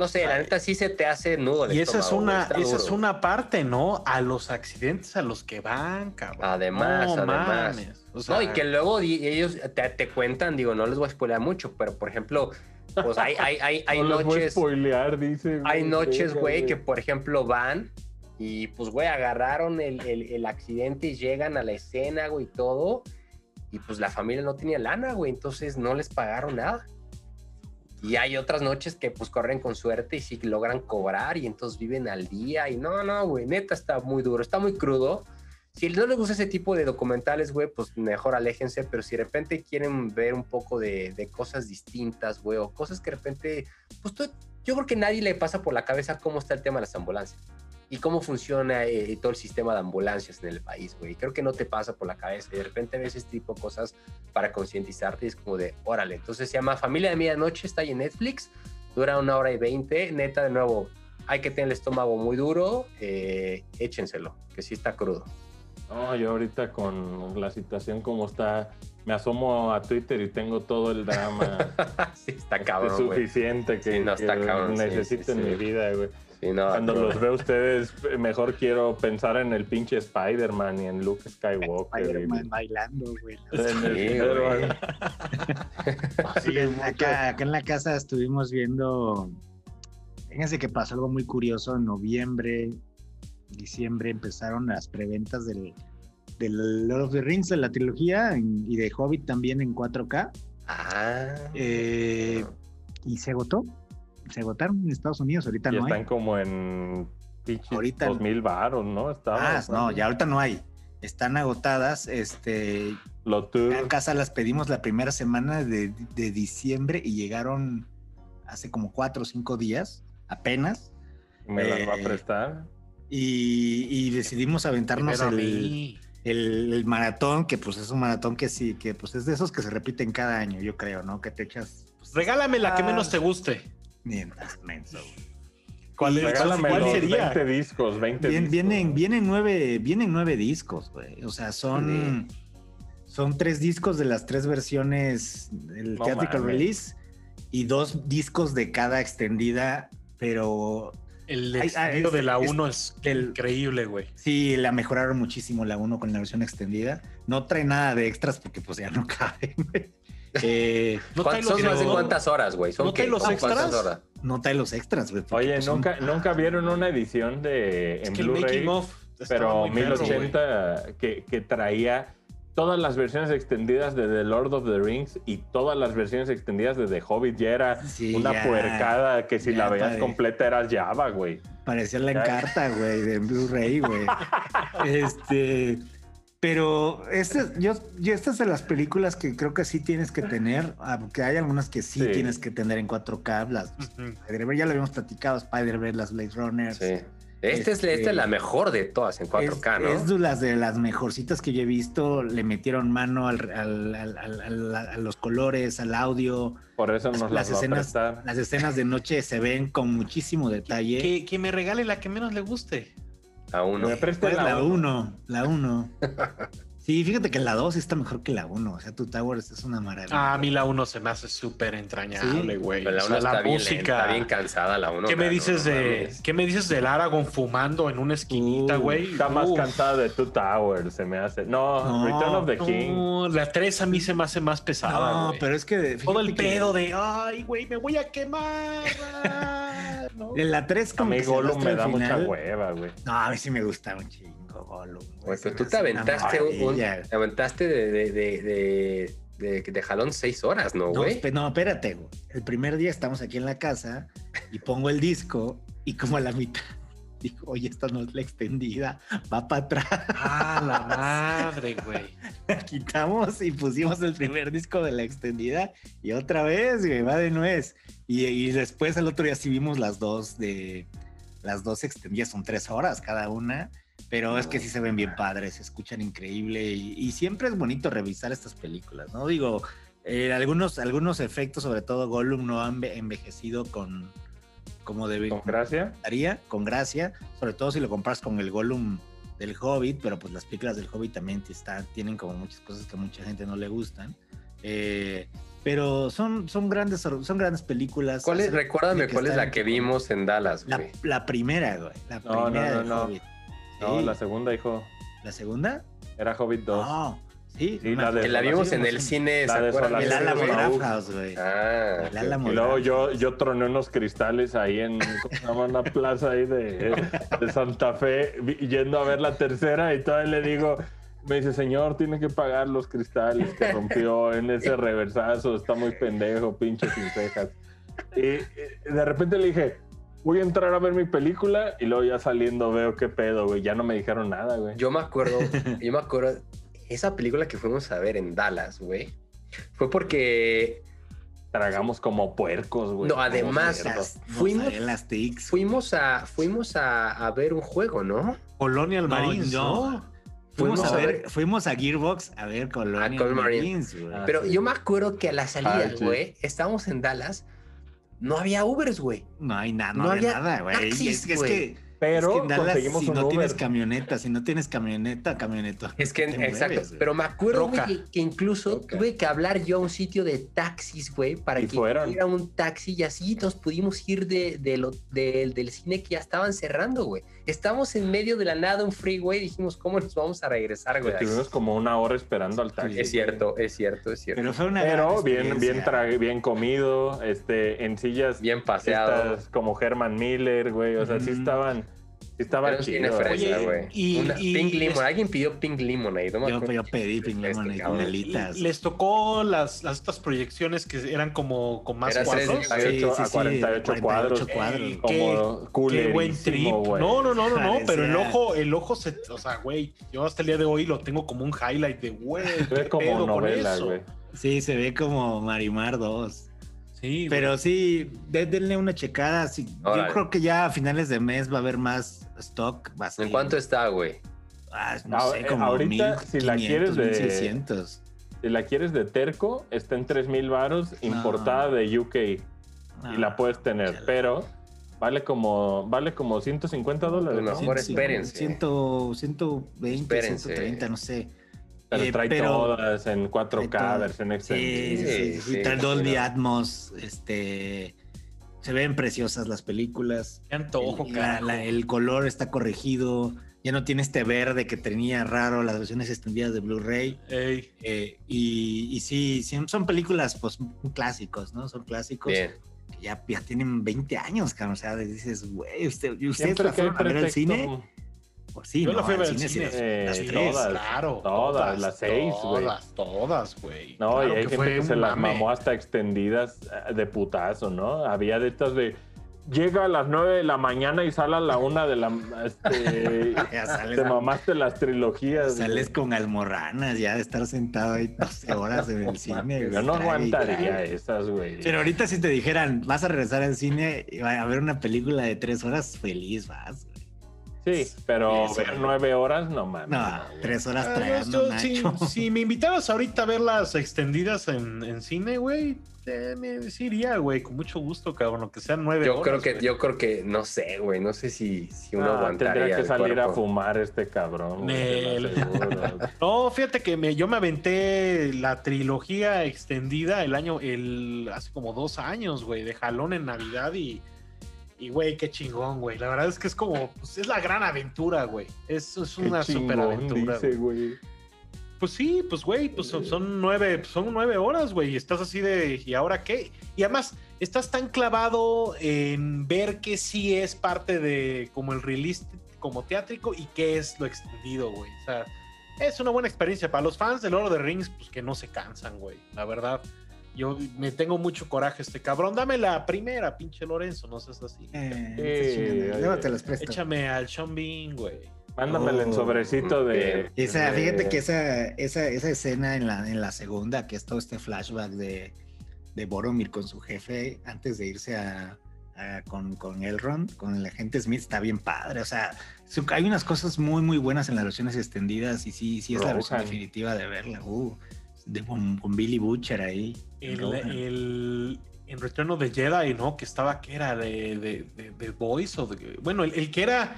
No sé, la Ay. neta sí se te hace nudo. de Y esa es una, esa es una parte, ¿no? A los accidentes a los que van, cabrón. Además, No además. mames. O sea, no, y que luego ellos te, te cuentan, digo, no les voy a spoiler mucho, pero por ejemplo, pues hay, hay, hay, hay no les voy a noches, spoilear, dice. hay noches, güey, que por ejemplo van y pues, güey, agarraron el, el, el accidente y llegan a la escena, güey, y todo, y pues la familia no tenía lana, güey, entonces no les pagaron nada. Y hay otras noches que pues corren con suerte y sí logran cobrar y entonces viven al día y no, no, güey, neta está muy duro, está muy crudo. Si no les gusta ese tipo de documentales, güey, pues mejor aléjense, pero si de repente quieren ver un poco de, de cosas distintas, güey, o cosas que de repente, pues tú- yo creo que nadie le pasa por la cabeza cómo está el tema de las ambulancias y cómo funciona eh, todo el sistema de ambulancias en el país, güey. Creo que no te pasa por la cabeza y de repente ves este tipo de cosas para concientizarte y es como de, órale. Entonces se llama Familia de Medianoche, está ahí en Netflix, dura una hora y veinte, neta, de nuevo, hay que tener el estómago muy duro, eh, échenselo, que sí está crudo. No, yo ahorita con la situación como está, me asomo a Twitter y tengo todo el drama sí, está este, cabrón, güey. suficiente que, Sí, no, está que cabrón, necesito sí, en sí. mi vida, güey. Sí, no, Cuando los veo ustedes, mejor quiero pensar en el pinche Spider-Man y en Luke Skywalker. y- Spider-Man bailando, güey. en el Sí, Spider-Man. Sí, acá, acá en la casa estuvimos viendo. Fíjense que pasó algo muy curioso. En noviembre, diciembre empezaron las preventas del, del Lord of the Rings de la trilogía en- y de Hobbit también en 4K. Ah. Eh, y se agotó. Se agotaron en Estados Unidos. Ahorita Y no hay. están como en Ahorita- 2000 baros, ¿no? Estaba, Ah, no, ya ahorita no hay. Están agotadas. Este, A tours. casa las pedimos la primera semana de, de diciembre y llegaron hace como cuatro o cinco días, apenas. Me las va a eh, prestar. Y, y decidimos aventarnos el- el maratón, que pues es un maratón que sí, que pues es de esos que se repiten cada año, yo creo, ¿no? Que te echas. Pues, Regálame la que Ah. menos te guste. Mientras, menso. ¿Cuál, es- cuál sería? 20 discos, 20 Bien- discos. vienen, vienen nueve, vienen nueve discos, güey. O sea, son, son tres discos de las tres versiones del No theatrical release y dos discos de cada extendida, pero El extendido es- de la es 1 es, del- increíble, güey. sí, la mejoraron muchísimo la uno con la versión extendida. No trae nada de extras porque pues ya no cabe, güey. Eh, No ¿Cuán- trae ¿Son los- más de cuántas horas, güey? ¿Son ¿No trae los ¿Cuántas extras? horas? no trae los extras, güey. Oye, pues, son- ¿nunca, nunca vieron una edición de Es en Blu-ray, making of estaba pero muy perro, güey. 1080 que, que traía todas las versiones extendidas de The Lord of the Rings y todas las versiones extendidas de The Hobbit ya era Sí, una ya, puercada que si ya, la veías padre. completa eras Java, güey. Parecía la encarta, güey, de Blu-ray, güey. este, pero este, yo, yo estas de las películas que creo que sí tienes que tener, aunque hay algunas que sí, Sí. tienes que tener en 4K, las Ujú. Spider-Man, ya lo habíamos platicado, Spider-Man, las Blade Runners. Sí. Esta, es, Este- esta es la mejor de todas en 4K, es, ¿no? es de las de las mejorcitas que yo he visto, le metieron mano al- al- al- al- al- a los colores, al audio, Por eso nos las, las, va a escenas, las escenas de noche se ven con muchísimo detalle. Que, que me regale la que menos le guste. A uno. Me preste la la uno. 1, la 1. Sí, fíjate que la 2 está mejor que la 1. O sea, tu Towers es una maravilla. Ah, a mí la 1 se me hace súper entrañable, Sí. güey. Pero la O uno sea, está, bien lenta, está bien cansada la uno. ¿Qué me dices no de mames. qué me dices del Aragorn fumando en una esquinita, Uh, güey? Está más Uf. cansada de Two Towers, se me hace. No, No, Return of the King. No, la 3 a mí se me hace más pesada, no, güey. pero es que. Todo el que pedo de, ay, güey, me voy a quemar. ah", ¿no? En la 3 A como mí que se Gollum me da mucha final. hueva, güey. No, a mí sí me gusta un chingo Gollum. Güey, pero tú te aventaste un, te aventaste de, de, de, de, de- de jalón seis horas, ¿no, No, güey? espe- no, espérate, güey. El primer día estamos aquí en la casa y pongo el disco y como a la mitad digo, oye, esta no es la extendida, va para atrás. Ah, la madre, güey. La quitamos y pusimos el primer disco de la extendida y otra vez, güey, va de nuez. Y, y después el otro día sí vimos las dos de las dos extendidas, son tres horas cada una, pero es que sí se ven bien padres, se escuchan increíble y, y siempre es bonito revisar estas películas, ¿no? Digo, eh, algunos, algunos efectos, sobre todo Gollum, no han enve- envejecido con como debe Con gracia. con gracia, sobre todo si lo compras con el Gollum del Hobbit, pero pues las películas del Hobbit también te está- tienen como muchas cosas que a mucha gente no le gustan. Eh, pero son, son, grandes, son grandes películas. ¿Cuál es, recuérdame cuál es están- la que vimos en Dallas, La, güey. la primera, güey. La No, no, primera no, del no. Hobbit. No, Sí. la segunda, hijo. ¿La segunda? Era Hobbit 2. No, sí. Sí, no la de Que la vimos Sí, en el sí. cine, La ¿se de acuerdan? El de ese, Álamo güey? Drafthouse. Ah, El Álamo Y luego yo, yo troné unos cristales ahí en una plaza ahí de, de Santa Fe, yendo a ver la tercera y todavía le digo, me dice, señor, tiene que pagar los cristales que rompió en ese reversazo, está muy pendejo, pinche sin cejas. Y de repente le dije, voy a entrar a ver mi película y luego ya saliendo veo qué pedo, güey, ya no me dijeron nada, güey. Yo me acuerdo, yo me acuerdo, esa película que fuimos a ver en Dallas, güey, fue porque Tragamos como puercos, güey. No, además. Las- Fuimos- a, fuimos a, a ver un juego, ¿no? Colonial No, Marines, no. ¿no? Fuimos, Fuimos a a ver, ver- fuimos a Gearbox a ver Colonial A Marines, güey. Ah, Pero sí. yo me acuerdo que a la salida, Ah, sí. güey, estábamos en Dallas, no había Ubers, güey. No hay nada, no, No había había nada, güey. Es, que- es que, Pero es que conseguimos si un no tienes camioneta, si no tienes camioneta, camioneta. Es que, mueves, exacto, pero me acuerdo güey, que, que incluso Roca. tuve que hablar yo a un sitio de taxis, güey, para Y que hubiera un taxi y así nos pudimos ir de, de lo- de- del cine que ya estaban cerrando, güey. Estamos en medio de la nada, un freeway, dijimos, ¿cómo nos vamos a regresar, güey? Estuvimos como una hora esperando al taxi. Es cierto, es cierto, es cierto. Pero fue una Pero bien, bien, bien comido, este, en sillas Bien paseado. estas como Herman Miller, güey. O sea, sí Ujú. estaban, Estaba Pero tiene chido. fresa, y- Una y- Pink y Lemon. Alguien pidió Pink Lemon ahí. No Yo, yo pedí Pink este Lemon y cabrón. velitas. Les tocó las, las estas proyecciones que eran como con más Era cuadros. 3D. a 48 cuadros. cuadros. Ey, Como Qué buen trip. güey. No, no, no, no, no, pero el ojo, el ojo se, o sea, güey, yo hasta el día de hoy lo tengo como un highlight de, güey, Se qué ve como con novela, güey. Sí, se ve como Marimar 2. Sí, Pero sí, dé- denle una checada. sí. Yo creo que ya a finales de mes va a haber más stock. Va a ¿En cuánto está, güey? Ah, no Ah, sé, eh, como ahorita, si la 1500, quieres de- 1600. Si la quieres de terco, está en 3000 varos, importada de UK y Ah, la puedes tener, chale. pero vale como vale como 150 dólares. ¿no? mejor espérense. ciento- 120, Espérense. 130, no sé. Pero Eh, trae pero- todas en 4K, trae todas. versión Sí, extendida. sí, sí, Sí, sí, trae sí, Dolby. Atmos, este, se ven preciosas las películas. Qué antojo, el, la- carajo. la- el color está corregido, ya no tiene este verde que tenía raro las versiones extendidas de Blu-ray. Eh, y, y sí, sí, son películas pues clásicos, ¿no? Son clásicos Bien. que ya, ya tienen 20 años, cabrón. O sea, dices, güey, usted, ¿y ustedes la fueron a ver al cine? Pues sí, Yo no, la fui a ver al al cine, las- tres. todas. claro. Todas, las seis, güey. Todas, todas, güey. No, Claro y hay que gente que se las mamó hasta extendidas eh, de putazo, ¿no? Había de estas de llega a las 9 de la mañana y sale a la 1 de la este, Ya sales, te mamaste las trilogías. sales güey. con almorranas ya de estar sentado ahí 12 horas en el cine. Yo no aguantaría esas, güey. Pero ahorita si te dijeran, vas a regresar al cine y va a ver una película de tres horas, feliz vas. Sí, pero Eso, ver güey. nueve horas, no mames. No, tres horas Ah, tragando, si, Nacho. si me invitaras ahorita a ver las extendidas en, en cine, güey, eh, me sí iría, güey, con mucho gusto, cabrón, aunque sean nueve Yo horas, creo que, güey. yo creo que, no sé, güey. No sé si, si uno Ah, aguantaría. tendría que salir a fumar este cabrón. güey. No, fíjate que me, yo me aventé la trilogía extendida el año, el hace como dos años, güey, de jalón en Navidad y, y güey, qué chingón, güey. La verdad es que es como, pues, es la gran aventura, güey. Es, es Qué una chingón, super aventura. dice, güey. Pues sí, pues güey, pues son, son nueve, son nueve horas, güey, y estás así de, ¿y ahora qué? Y además, estás tan clavado en ver que sí es parte de como el release como teátrico y qué es lo extendido, güey. O sea, es una buena experiencia para los fans de Lord of the Rings, pues que no se cansan, güey, la verdad. Yo me tengo mucho coraje este cabrón. Dame la primera, pinche Lorenzo, no seas así. Eh, las presto. Échame al Sean Bean, güey. Mándamela en Oh, sobrecito de. Esa, de- fíjate que esa, esa, esa escena en la, en la segunda, que es todo este flashback de, de Boromir con su jefe antes de irse a, a- con, con Elrond, con el agente Smith, está bien padre. O sea, su- hay unas cosas muy, muy buenas en las versiones extendidas y sí, sí es la versión definitiva de verla. Uh, de, con, con Billy Butcher ahí. El, el- en Return of the Jedi, ¿no? Que estaba, que era? De, de, de, de Voice o de, Bueno, el, el que era.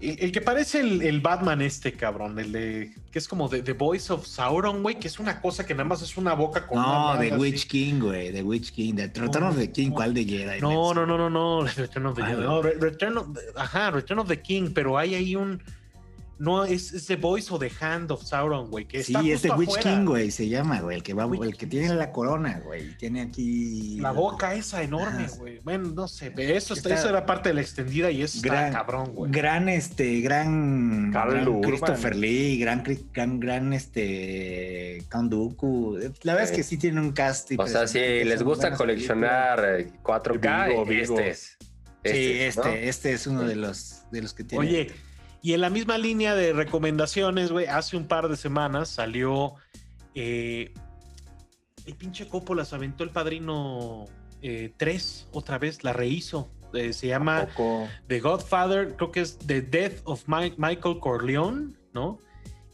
El, el que parece el, el Batman este, cabrón. El de. Que es como de The Voice of Sauron, güey. Que es una cosa que nada más es una boca con. No, de así. Witch King, güey, de Witch King, de Return of the King, no. ¿cuál de Jedi? No, no, no, no, no. Return of the Jedi. No, Re- Return of, ajá, Return of the King. Pero hay ahí un. No, es, es The Voice o The Hand of Sauron, güey. Que está Sí, este justo Witch afuera. King, güey, se llama, güey, el que va, Witch el que tiene la corona, güey, tiene aquí La boca esa enorme, güey. Bueno, no sé. Eso, está, Está- eso era parte de la extendida y eso Gran- está cabrón, güey. Gran, este, gran, Carl gran. Christopher Lee, gran, gran, gran, este, Count Dooku. La verdad es que sí tiene un cast. y O sea, si les gusta coleccionar eh, 4K, Vigo, Vigo. este es. películas. Sí, es, ¿no? este, este es uno de los, de los que tiene. Oye, y en la misma línea de recomendaciones, güey, hace un par de semanas salió eh, el pinche Coppola se aventó el padrino 3, otra vez, la rehizo. Eh, se llama The Godfather, creo que es The Death of Mi- Michael Corleone, ¿no?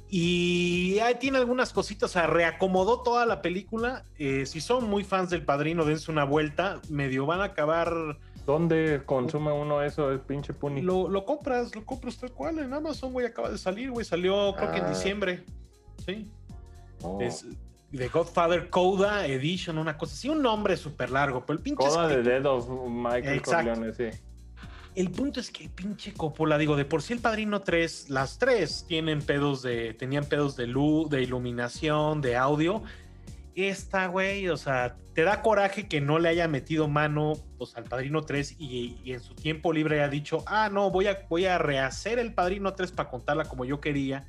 Y ahí tiene algunas cositas, o sea, reacomodó toda la película. Eh, si son muy fans del padrino, dense una vuelta. Medio van a acabar. ¿Dónde consume uno eso, el pinche Puni? Lo, lo compras, lo compras tal cual en Amazon, güey. Acaba de salir, güey. Salió creo que en Ah. diciembre. Sí. Oh. Es The Godfather Coda Edition, una cosa así, un nombre súper largo, pero el pinche. Coda de escrito- Dead of Michael Exacto. Corleone, sí. El punto es que pinche Coppola, digo, de por sí el Padrino 3, las tres tienen pedos de, tenían pedos de luz, de iluminación, de audio. Esta, güey, o sea, te da coraje que no le haya metido mano pues, al Padrino 3 y, y en su tiempo libre haya dicho, ah, no, voy a, voy a rehacer el Padrino 3 para contarla como yo quería.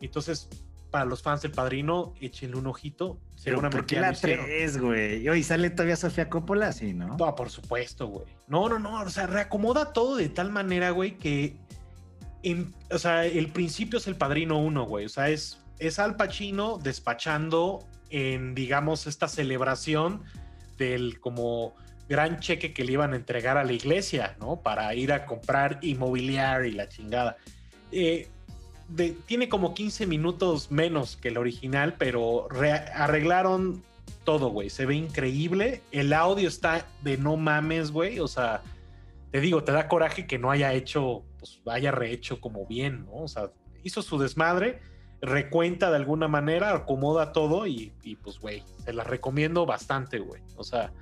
Entonces, para los fans del Padrino, échenle un ojito. Seguramente ¿por qué la hicieron. 3, güey? Hoy sale todavía Sofía Coppola, sí, ¿no? No, por supuesto, güey. No, no, no. O sea, reacomoda todo de tal manera, güey, que. en- o sea, el principio es el padrino uno, güey. O sea, es, es Al Pacino despachando en, digamos, esta celebración del como gran cheque que le iban a entregar a la iglesia, ¿no? Para ir a comprar inmobiliario y la chingada. Eh, tiene como 15 minutos menos que el original, pero re- arreglaron todo, güey. Se ve increíble. El audio está de no mames, güey. O sea, te digo, te da coraje que no haya hecho, pues haya rehecho como bien, ¿no? O sea, hizo su desmadre, recuenta de alguna manera, acomoda todo y, y, pues, güey, se la recomiendo bastante, güey. O sea,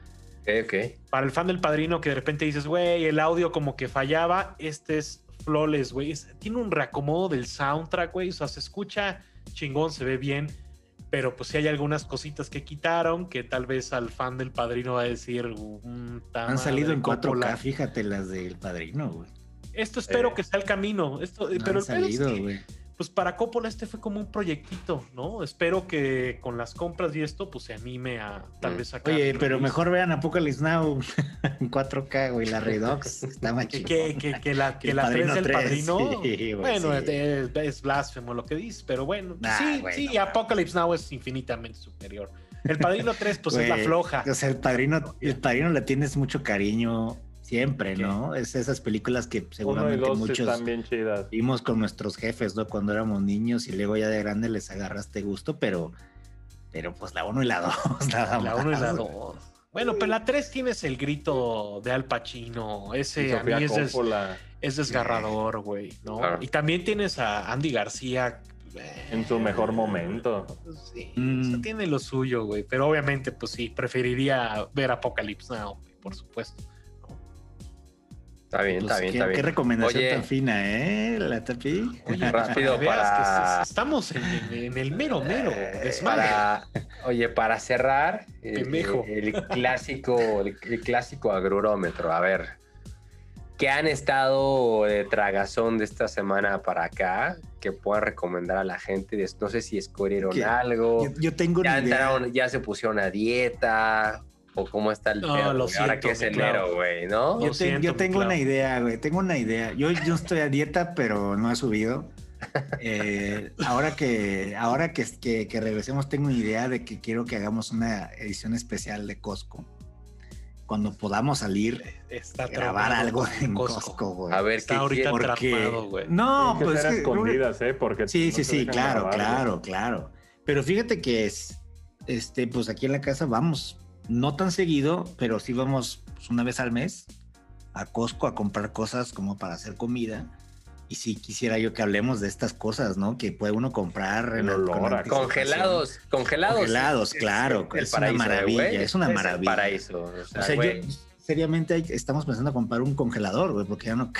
para el fan del padrino que de repente dices, güey, el audio como que fallaba, este es flawless, güey. Tiene un reacomodo del soundtrack, güey. O sea, se escucha chingón, se ve bien. Pero pues sí hay algunas cositas que quitaron que tal vez al fan del padrino va a decir. "Mm, Han salido en 4K, Coppola". fíjate, las del Padrino, güey. Esto espero Eh. que sea el camino. Esto, No pero han es salido, que, güey. Pues para Coppola este fue como un proyectito, ¿no? Espero que con las compras y esto, pues se anime a tal Mm. vez sacar. Oye, pero release. mejor vean Apocalypse Now en 4K, güey, la Redux. Está más que, que, que, que la, que El la 3 Padrino del 3, padrino. sí, güey, bueno, sí. es, es blasfemo lo que dices, pero bueno. Nah, sí, güey, sí. Apocalypse Now es infinitamente superior. El padrino 3, pues es la floja. O sea, el padrino, el padrino le tienes mucho cariño siempre, ¿Qué? ¿no? Es esas películas que seguramente muchos chidas. vimos con nuestros jefes, ¿no? Cuando éramos niños y luego ya de grande les agarraste gusto, pero, pero pues la uno y la dos, nada La más. 1 y la 2. Bueno, pero la 3 tienes el grito de Al Pacino. Ese a mí es, des- Coppola es desgarrador, güey, ¿no? Claro. Y también tienes a Andy García. eh, en su mejor momento. Sí, Mm. o sea, tiene lo suyo, güey. Pero obviamente, pues sí, preferiría ver Apocalypse Now, güey, por supuesto. Está bien, Pues, está bien, qué, está bien. qué recomendación Oye, tan fina, ¿eh? La tapi. Oye, Rápido para para- que es- estamos en, en- el mero mero Eh, desmadre. para, oye, para cerrar, el, Pendejo. el clásico, el, el clásico agrurómetro. A ver, ¿qué han estado de tragazón de esta semana para acá que puedan recomendar a la gente? No sé si escogieron ¿Qué? algo, Yo, yo tengo ya una idea. entraron, ya se pusieron a dieta o cómo está el No, pedo, lo güey? ahora siento, que es enero, güey, ¿no? Yo, te- siento, yo tengo una idea, güey. Tengo una idea. Yo, yo estoy a dieta, pero no he subido. Eh, ahora que, ahora que, que, que regresemos, tengo una idea de que quiero que hagamos una edición especial de Costco. Cuando podamos salir, Está grabar algo en Costco. Güey. A ver Está qué ahorita Porque- atrapado, güey. No, que pues que- escondidas, ¿eh? Porque Sí, no sí, sí, claro, grabar, claro, claro. Pero fíjate que es, este, pues aquí en la casa vamos, no tan seguido, pero sí vamos pues, una vez al mes a Costco a comprar cosas como para hacer comida. Y sí quisiera yo que hablemos de estas cosas, ¿no? Que puede uno comprar El la- olor con. Congelados, congelados. Congelados, Es- claro, el es una maravilla, es una el maravilla. paraíso. O sea, O sea, güey. yo seriamente estamos pensando en comprar un congelador, güey, porque ya no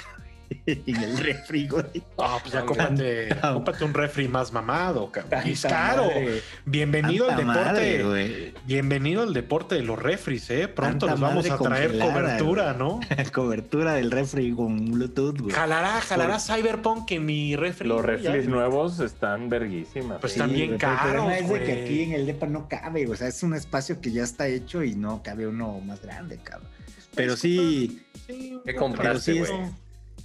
en el refri, güey. Ah, pues ya No, cómprate, no. cómprate un refri más mamado, cabrón. Y caro. madre, Bienvenido al deporte. madre, bienvenido al deporte de los refris, ¿eh? Pronto Tanta nos vamos a traer cobertura, ¿no? cobertura del refri con Bluetooth, güey. Jalará, jalará Cyberpunk en mi refri. Los Ya. reflis nuevos están verguísimas. Pues ¿eh? están bien El problema caros, es de que aquí en el depa no cabe, o sea, es un espacio que ya está hecho y no cabe uno más grande, cabrón. Pero sí, Sí, ¿Qué compraste, pero sí es-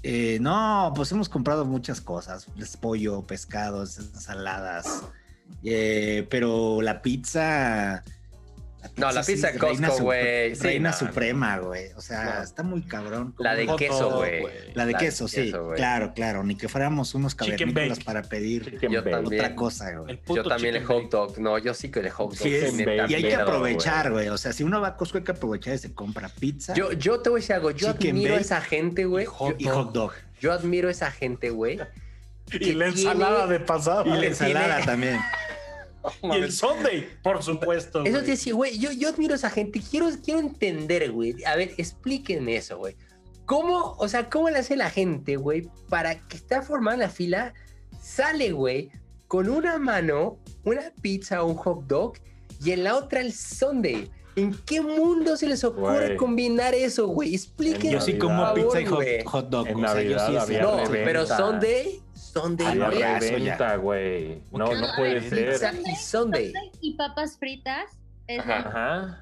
eh, no, pues hemos comprado muchas cosas, pollo, pescados, ensaladas, eh, pero la pizza... No, la pizza es Costco, supre- güey, sí, reina no, suprema, güey. O sea, No. está muy cabrón. La de queso, güey. La de La queso, sí, claro, claro. Ni que fuéramos unos cavernícolas para pedir Yo también. otra cosa, güey. El puto Yo también el hot dog. No, yo sí que el hot dog. Sí, es- y hay que aprovechar, güey. O sea, si uno va a Costco hay que aprovechar y se compra pizza Yo, yo te voy a decir algo. Yo Chicken admiro a esa gente, güey. y hot y hot dog. Yo admiro a esa gente, güey. Y la ensalada de pasado. Y la le ensalada también. Y el Sunday, por supuesto. Eso te decía, güey, yo, yo admiro a esa gente. Quiero, quiero entender, güey. A ver, explíquenme eso, güey. ¿Cómo, o sea, cómo le hace la gente, güey, para que está formada la fila, sale, güey, con una mano una pizza o un hot dog y en la otra el sundae? ¿En qué mundo se les ocurre combinar eso, güey? Explíquenme. Yo sí como pizza y hot, dog. En o sea, yo Navidad sí sí- había No, reventa. pero Sunday, Sunday, ya. reventa, güey. No, no puede Pizza ser. y Sunday. Y papas fritas. Es Ajá. Ajá.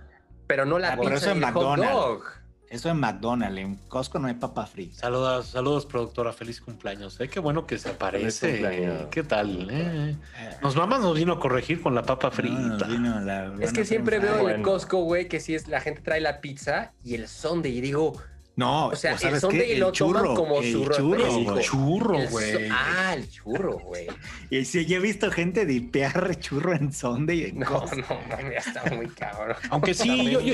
Pero no la Ah, pero pizza eso en McDonald's. dog. Eso en McDonald's, en Costco no hay papa frita. Saludos, saludos, productora. Feliz cumpleaños. Eh, qué bueno que se aparece. ¿Qué tal? eh? Nos mamás nos vino a corregir con la papa frita. No, vino la- Es que siempre veo en el bueno. Costco, güey, que si es la gente trae la pizza y el Sunday y digo, No, o sea, el ¿sabes Sunday qué? lo El churro, toman como el su churro. Churro, el güey. ah, el churro, güey. Y sí, yo he visto gente dipear churro en Sunday y en No, Costco. no, no, ya está muy cabrón. Aunque sí, yo- yo-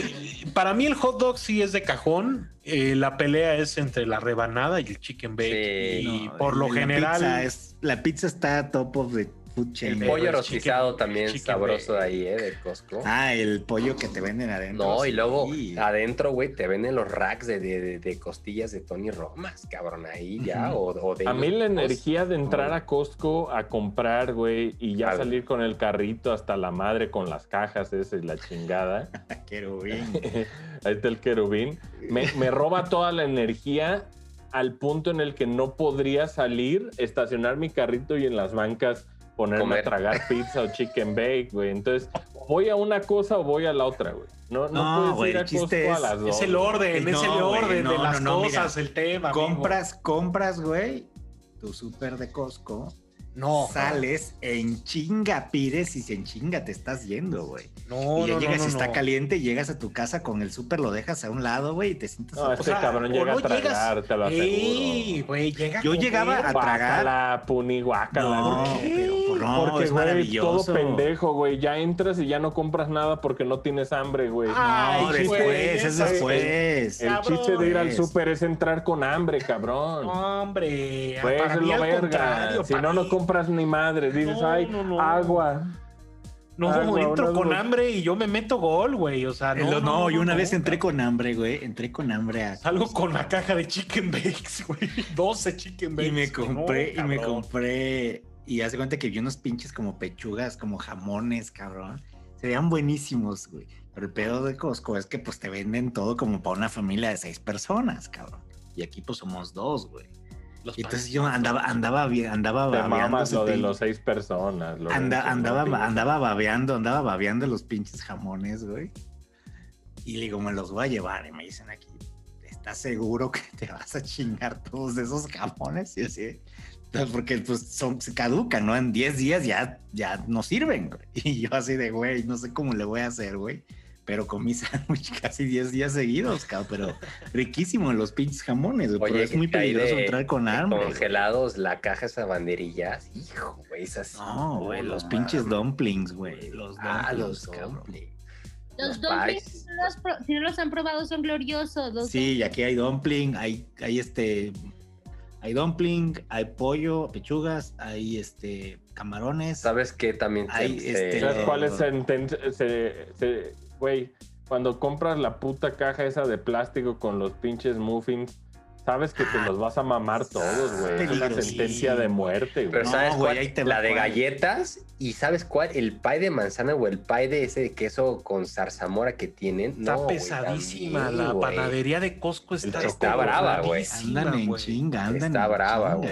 para mí el hot dog sí es de cajón. Eh, la pelea es entre la rebanada y el chicken bake. Sí. y No, por lo la general. Pizza es, la pizza está top of the chain. El pollo el rostizado chicken- también chicken sabroso bake. ahí, ¿eh? De Costco. Ah, el pollo que te venden adentro. no, y sí. luego adentro, güey, te venden los racks de, de- de- de costillas de Tony Romas, cabrón, ahí ya. o, o de A mí la energía de entrar a Costco a comprar, güey, y ya salir con el carrito hasta la madre con las cajas, esa es la chingada. Querubín. Ahí está el querubín. Me, me roba toda la energía al punto en el que no podría salir, estacionar mi carrito y en las bancas ponerme Comer. a tragar pizza o chicken bake, güey. Entonces, voy a una cosa o voy a la otra, güey. No, no, No, puedes güey, ir a Costco a es- las dos. Es el orden, No, es el güey, orden no, de las no, no, mira. cosas, el tema. amigo. compras, compras, güey, tu súper de Costco. No. Sales en chinga, pides y en chinga te estás yendo, güey. No, y ya no, llegas no, y está no. caliente, llegas a tu casa con el súper, lo dejas a un lado, güey, y te sientes. No, este O sea, cabrón llega no a tragar, te lo aseguro. Ey, güey, llega Yo llegaba a- tragar. Guácala, puni, guácala. No, ¿Por qué? pero, pues, no, porque, es maravilloso. todo pendejo, güey. Ya entras y ya no compras nada porque no tienes hambre, güey. No, después, es después. El chiste de ir al súper es entrar con hambre, cabrón. Hombre, Pues para es mí lo al verga. Si no, no mí- compras ni madre. Dices, No, ay, no, no. agua. No, no, entro no, con no. hambre y yo me meto gol, güey. O sea, no. lo- no, yo una no, vez entré con hambre, güey. Entré con hambre a. Salgo con la caja de chicken bakes, güey. 12 chicken bakes. Y me compré, y me compré. Y hace cuenta que vi unos pinches como pechugas, como jamones, cabrón. Se veían buenísimos, güey. Pero el pedo de Costco es que pues te venden todo como para una familia de seis personas, cabrón. Y aquí pues somos dos, güey. Los Y entonces yo andaba, andaba, andaba Te babeando ese lo de los seis personas. lo Anda- andaba, motivos. andaba babeando, andaba babeando los pinches jamones, güey. Y le digo, me los voy a llevar. Y me dicen aquí, ¿estás seguro que te vas a chingar todos esos jamones? Y así, "No, porque pues son, se caducan, ¿no? En 10 días ya, ya no sirven, güey. Y yo así de, güey, no sé cómo le voy a hacer, güey. Pero comí sándwich casi 10 días seguidos, cabrón. Pero riquísimo los pinches jamones. Pero es muy hay peligroso de- entrar con güey. Congelados, la caja esa banderillas. Hijo, güey, esas. No, güey, los pinches dumplings, güey. Los Ah, dumplings, los dumplings. Los Los dumplings, pies. si no los, pro- si no los han probado, son gloriosos. Los Sí, y aquí hay dumpling, hay, hay este, hay dumpling, hay pollo, pechugas, hay este, camarones. ¿Sabes qué también? se- Ay, se- este, ¿Sabes cuál es el inten- se- se- Güey, cuando compras la puta caja esa de plástico con los pinches muffins, sabes que te los vas a mamar todos, güey. Es una sentencia de muerte, güey. Pero No, ¿sabes güey, cuál? ahí te va la de cuál. galletas. ¿Y sabes cuál? El pie de manzana o el pie de ese de queso con zarzamora que tienen. Está No, pesadísima. también, la panadería de Costco está, Está brava, güey. Andan en güey. chinga, andan Está en brava, güey.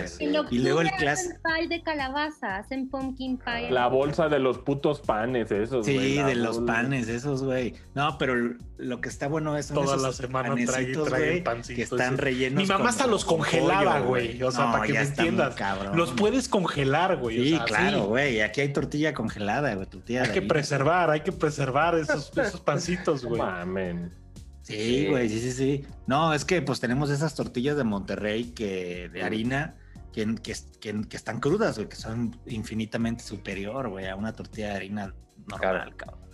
Y luego el hacen clásico. pie de calabaza, hacen pumpkin pie. La bolsa de los putos panes, esos, güey. Sí, de los bol- panes, esos, güey. No, pero lo que está bueno es son Toda esos la semana trae- panecitos, trae el güey, pancito que están rellenos. Mi mamá hasta los con congelaba, güey. O sea, No, para que me entiendas. cabrón. Los puedes congelar, güey. o Sí, sea, claro, sí. güey. Aquí hay tortilla congelada, güey. Tortilla Hay que preservar, hay que preservar esos, esos pancitos, güey. Mamen. Sí, güey, sí, sí, sí. No, es que pues tenemos esas tortillas de Monterrey que de harina que, que, que- que están crudas, güey, que son infinitamente superior, güey, a una tortilla de harina normal, cabrón.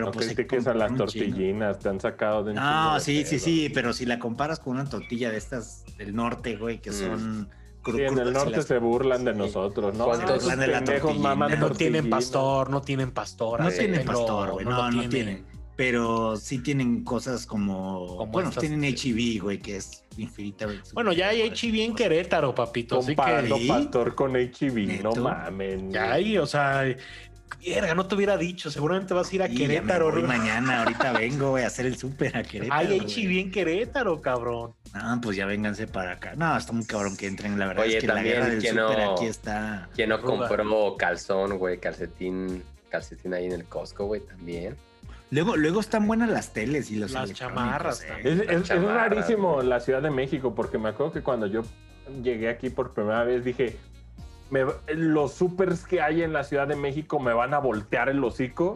Pero no pues se critiques a las tortillinas, te han sacado de No, de sí, sí, sí, pero si la comparas con una tortilla de estas del norte, güey, que Mm. son cru- Sí, en el norte las- se burlan de Sí. nosotros, ¿no? ¿Cuántos- esos burlan de la pendejos tortillina. maman No tienen pastor, no tienen pastor. No así, tienen pero pastor, güey, no, no tienen. Pero sí tienen cosas como. Como bueno, estas- tienen HIV, güey, que es infinitamente. Bueno, ya hay HIV en Querétaro, papito. Así Comparando que ¿Sí? pastor con HIV, no mamen. ya hay, o sea, Verga, no te hubiera dicho. Seguramente vas a ir a Y ya me Querétaro. voy güey. mañana, ahorita vengo, voy a hacer el súper a Querétaro. Ay, hay güey. chiví en Querétaro, cabrón. No, pues ya vénganse para acá. No, está muy cabrón que entren. La verdad Oye, es que la también, guerra del ¿quién súper no? aquí está. ¿Quién no compró calzón, güey? Calcetín, calcetín ahí en el Costco, güey, también. Luego, luego están buenas las teles y los Las chamarras eh. Es, Las es- es chamarras, rarísimo la Ciudad de México, porque me acuerdo que cuando yo llegué aquí por primera vez dije, me- los supers que hay en la Ciudad de México me van a voltear el hocico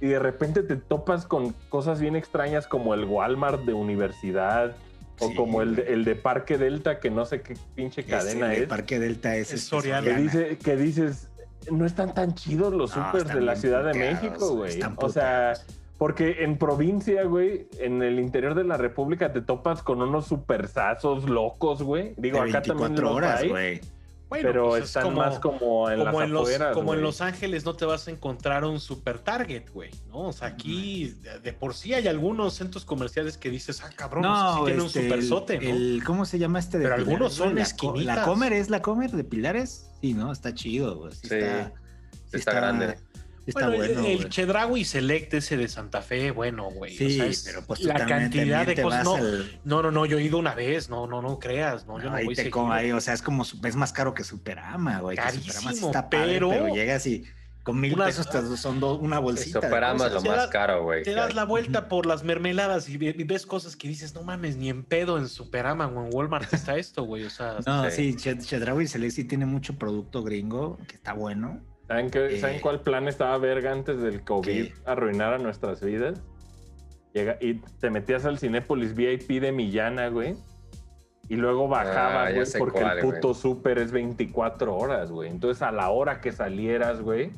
y de repente te topas con cosas bien extrañas como el Walmart de universidad o Sí, como el de, el de Parque Delta, que no sé qué pinche cadena de es, Parque Delta es, Es Soriana. que, dice, que dices, no están tan chidos los No, supers de la Ciudad de puteados, México, güey. están O sea... Porque en provincia, güey, en el interior de la República te topas con unos supersazos locos, güey. Digo, de acá también 24 los horas, hay, güey. Bueno, pero pues es como- más como en como las en los, como en. Los Ángeles no te vas a encontrar un super target, güey, ¿no? O sea, aquí de, de por sí hay algunos centros comerciales que dices, ah, cabrón, no, sí tiene un este, super sote, ¿no? el- ¿Cómo se llama este de Pero Pilares, algunos son? La esquinitas. ¿La Comer es la Comer de Pilares? Sí, ¿no? Está chido, güey. Sí, Sí, está, sí está grande. Está bueno, bueno, el güey. Chedraui Select ese de Santa Fe, bueno, güey. Sí, o sea, es pero pues la cantidad de cosas. No, al- no, no, no, yo he ido una vez, no, no, no creas, no, yo no ahí voy te como ahí, o sea, es como es más caro que Superama, güey. que Carísimo, Superama sí está padre, pero- pero llegas y con mil Unas- pesos te son dos- una bolsita. Superama es lo más das- caro, güey. Te das la vuelta por las mermeladas y, ve- y ves cosas que dices, no mames, ni en pedo en Superama o en Walmart está esto, güey. O sea, No, Sí. sí, Chedraui Select sí tiene mucho producto gringo que está bueno. ¿Saben, qué- Eh, ¿Saben cuál plan estaba verga antes del COVID ¿Qué? arruinara nuestras vidas? Llega, y te metías al Cinépolis VIP de Millana, güey. Y luego bajaba, Ah, güey, porque cuál, el puto súper es 24 horas, güey. Entonces a la hora que salieras, güey,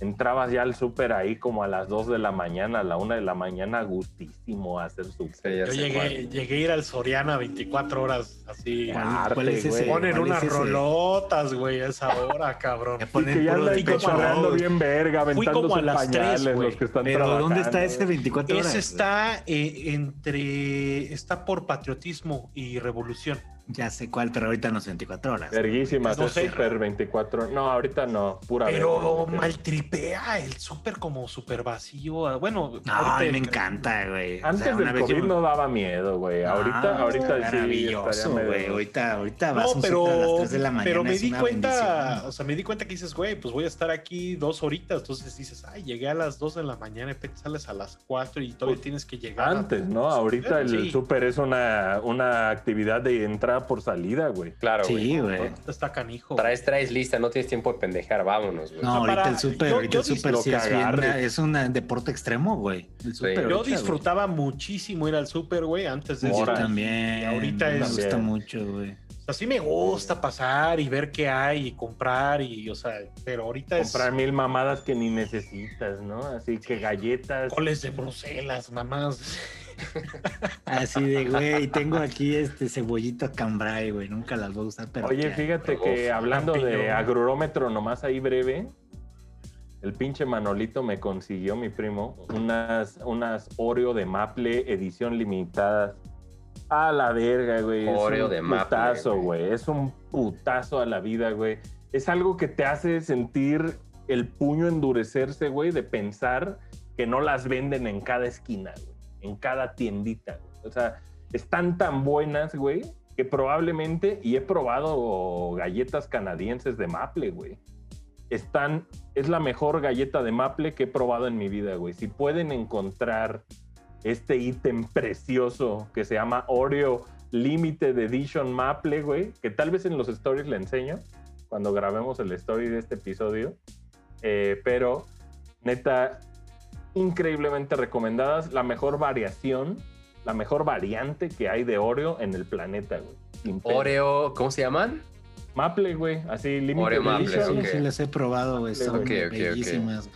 entrabas ya al súper ahí como a las 2 de la mañana, a la 1 de la mañana, gustísimo a hacer súper. Yo llegué, llegué a ir al Soriana 24 horas así. ¿Cuál, arte, es ese? Ponen ¿Cuál unas es rolotas, güey, a esa hora, cabrón. Y ponen que ya cotorreando Bowl. bien verga, Fui como aventándose a las tres, pañales güey. los que están Pero ¿dónde está trabajando. ese 24 horas? Ese está eh, entre. Está por patriotismo y revolución. Ya sé cuál, pero ahorita no es 24 horas. Verguísimas, No es sé. súper 24. No, ahorita no, pura Pero verga. maltripea el súper como súper vacío. ah, Bueno, No, a mí me ahorita- encanta, güey. O Antes sea, una del vez COVID yo- no daba miedo, güey. Ahorita, Ah, ahorita sí. maravilloso, güey. Ahorita, ahorita vas No, pero, a las 3 de la mañana. pero me di cuenta, bendición. o sea, me di cuenta que dices, güey, pues voy a estar aquí dos horitas. Entonces dices, ay, llegué a las 2 de la mañana, y de repente sales a las 4 y todavía tienes que llegar. a- Antes, ¿no? Ahorita el Sí. súper es una, una actividad de entrada por salida, güey. Claro, güey. Sí, güey. Ahorita Está canijo. Traes, traes lista, no tienes tiempo de pendejar, vámonos, güey. No, O sea, ahorita para- el súper, yo- ahorita yo el súper sí lo es bien, es un deporte extremo, güey. Yo güey. disfrutaba muchísimo ir al súper, güey, antes de Yo Ahora. también. Y ahorita me es- gusta También. mucho, güey. O sea, sí me gusta pasar y ver qué hay y comprar y, o sea, pero ahorita Comprar es mil mamadas que ni necesitas, ¿no? Así que galletas. coles de Bruselas, mamás. Así de, güey, tengo aquí este cebollito cambray, güey. Nunca las voy a usar, pero. Oye, fíjate que hablando de agrurómetro nomás ahí breve, el pinche Manolito me consiguió, mi primo, unas, unas Oreo de Maple edición limitada. A la verga, güey. Es Oreo un de Maple, putazo, güey. güey. Es un putazo a la vida, güey. Es algo que te hace sentir el puño endurecerse, güey, de pensar que no las venden en cada esquina, güey. En cada tiendita. O sea, están tan buenas, güey, que probablemente, y he probado galletas canadienses de maple, güey. Están, es la mejor galleta de maple que he probado en mi vida, güey. Si pueden encontrar este ítem precioso que se llama Oreo Limited Edition Maple, güey, que tal vez en los stories le enseño cuando grabemos el story de este episodio. Eh, pero, neta, increíblemente recomendadas. La mejor variación, la mejor variante que hay de Oreo en el planeta, güey. Oreo, ¿cómo se llaman? Maple, güey. Así, Limited Oreo Maple, Edition. Sí, sí, las he probado, güey. Son Ok, ok, ok. bellísimas.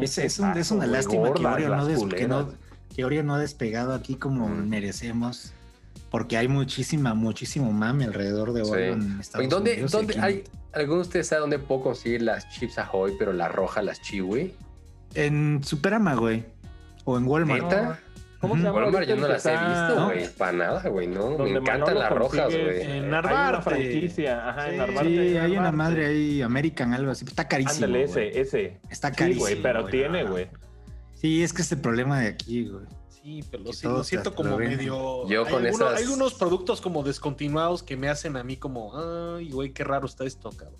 Es, es un- es una güey, lástima que gordas Oreo, no que, no, que Oreo no ha despegado aquí como Mm. merecemos. Porque hay muchísima, muchísimo mame alrededor de Oreo Sí. en Estados Oye, ¿dónde, Unidos. dónde hay, ¿Alguno de ustedes sabe dónde puedo conseguir las chips Ahoy, pero las rojas, las chiwi? En Superama, güey. O en Walmart. ¿Neta? ¿Cómo se llama? Walmart yo no las he visto, ¿no? güey. Para nada, güey, no. Me encantan Manolo las rojas, güey. En Hay Narvarte. una franquicia, ajá, en Sí. Narvarte. Sí, hay una madre ahí, American, algo así. Está carísimo. Ándale, ese, ese. Está Sí, carísimo. güey, pero tiene, güey. Sí, es que es el problema de aquí, güey. Sí, pero sí- lo siento como lo medio. Yo hay con algunos, esas- hay unos productos como descontinuados que me hacen a mí como, ay, güey, qué raro está esto, cabrón.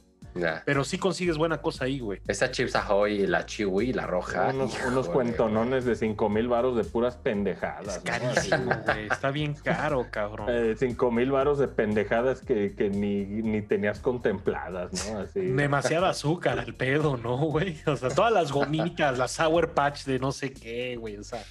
Pero sí consigues buena cosa ahí, güey. Esa Chips Ahoy, la Chiwi, la roja. unos, híjole, unos cuentonones de 5 mil varos de puras pendejadas. Es ¿no? carísimo, güey. Está bien caro, cabrón. Eh, 5 mil varos de pendejadas que, que ni, ni tenías contempladas, ¿no? Así. Demasiada azúcar al pedo, ¿no, güey? O sea, todas las gomitas, la Sour Patch de no sé qué, güey. O sea,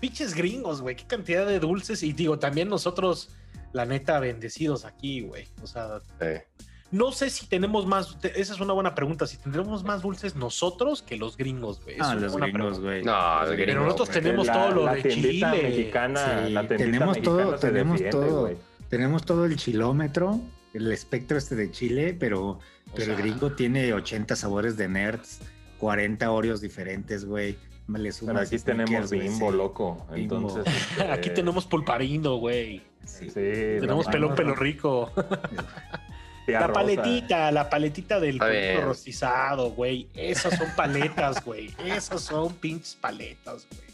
pinches gringos, güey. Qué cantidad de dulces. Y digo, también nosotros, la neta, bendecidos aquí, güey. O sea, Sí. No sé si tenemos más. Esa es una buena pregunta. Si tendremos más dulces nosotros que los gringos, güey. Ah, los gringos, güey. No, Los el Pero nosotros güey. tenemos la, todo lo la de Chile. mexicana, Sí, la tenemos todo, tenemos defiende, todo. güey. Tenemos todo el chilómetro, el espectro este de Chile, pero, pero el gringo tiene 80 sabores de nerds, 40 Oreos diferentes, güey. Me le sumas Pero aquí tenemos bimbo, loco. Bimbo. Entonces. este, Aquí tenemos pulparindo, güey. Sí. Sí, Tenemos no pelón mames, pelo rico. La Rosa. paletita, la paletita del bien. rostizado, güey. Esas son paletas, güey. Esas son pinches paletas, güey.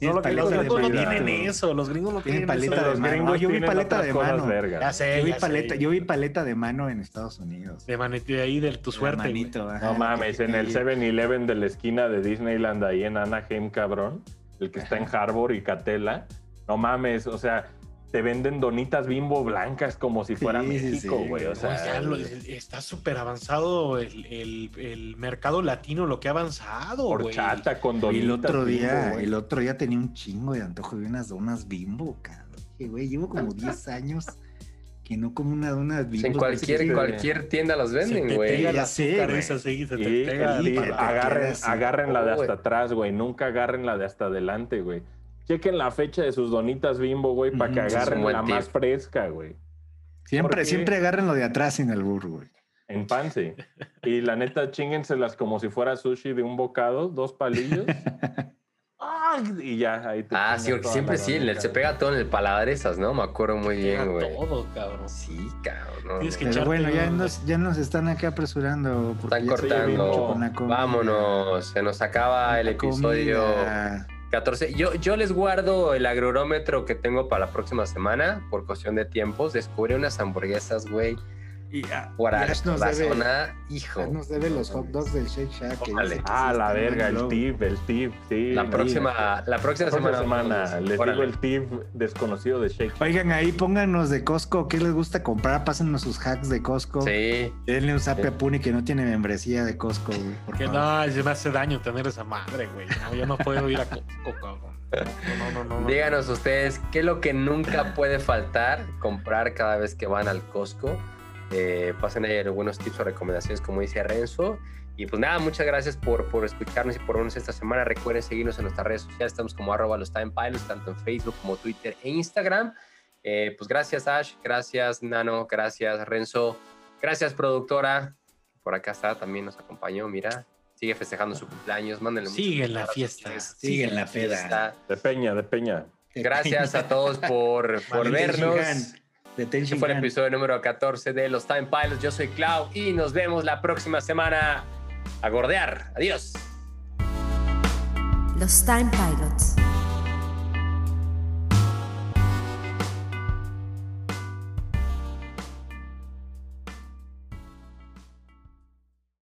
No, lo que los gringos no manito. tienen eso. Los gringos no Tienen paleta eso. De los mano. gringos Yo vi tienen paleta de mano. Ya sé, Yo vi, ya paleta, sé. yo vi paleta de mano en Estados Unidos. De, mani- de ahí de tu suerte, manito, ajá, No mames, en el ahí. 7-Eleven de la esquina de Disneyland ahí en Anaheim, cabrón. El que está en Harbor y Catela. No mames, o sea, te venden donitas bimbo blancas como si fuera Sí, México, sí, güey. O sea, lo- está súper avanzado el, el- el mercado latino, lo que ha avanzado, güey. horchata con Y donitas. el otro bimbo, día, el otro día tenía un chingo de antojo de unas donas bimbo, cabrón. Güey, llevo como 10 años que no como una dona bimbo. En cualquier, sí, cualquier tienda los Se venden, te güey. pega ya la sé, azúcar güey. esa, sí, se te Y, pega. y y te agarren, así. agarren la de hasta atrás, güey. Nunca agarren la de hasta adelante, güey. Chequen la fecha de sus donitas bimbo, güey, para que agarren la más fresca, güey. Siempre, siempre agarren lo de atrás sin el burro, güey. En pan, sí. Y la neta, chinguenselas como si fuera sushi de un bocado, dos palillos. Y ya, ahí te Ah, sí, porque siempre sí, se pega todo en el paladar esas, ¿no? Me acuerdo muy bien, güey. todo, cabrón. Sí, cabrón. Tienes que Pero bueno, ya nos, ya nos están acá apresurando. porque Están cortando. con la comida. Vámonos, se nos acaba el episodio comida. 14. Yo, yo les guardo el agrurómetro que tengo para la próxima semana por cuestión de tiempos. Descubrí unas hamburguesas, güey, Y ah, nos debe- zona. Hijo. nos debe los hot dogs del Shake Shack. que Órale. dice que Ah, sí la verga, el tip, el tip, sí. La próxima, la próxima La próxima semana. semana les Órale. digo el tip desconocido de Shake. Oigan, ahí pónganos de Costco, ¿qué les gusta comprar? Pásennos sus hacks de Costco. Sí. Denle un zape Sí. a Puni que no tiene membresía de Costco, güey. Por Que favor. no, se me hace daño tener esa madre, güey. No, yo no puedo ir a Costco, cabrón. No, no, no, no. Díganos ustedes qué es lo que nunca puede faltar comprar cada vez que van al Costco. Eh, pasen ahí algunos tips o recomendaciones, como dice Renzo. Y pues nada, muchas gracias por, por escucharnos y por vernos esta semana. Recuerden seguirnos en nuestras redes sociales. Estamos como arroba los Time Pilots, tanto en Facebook como Twitter e Instagram. Eh, pues gracias Ash, gracias Nano, gracias Renzo, gracias productora. Por acá está, también nos acompañó, mira. Sigue festejando su cumpleaños. Mándenle Sigue en la fiesta. Sigue en la peda. fiesta. De Peña, de Peña. Gracias a todos por, por vernos. Detention Este fue el episodio número 14 de los Time Pilots. Yo soy Clau y nos vemos la próxima semana a gordear. Adiós. Los Time Pilots.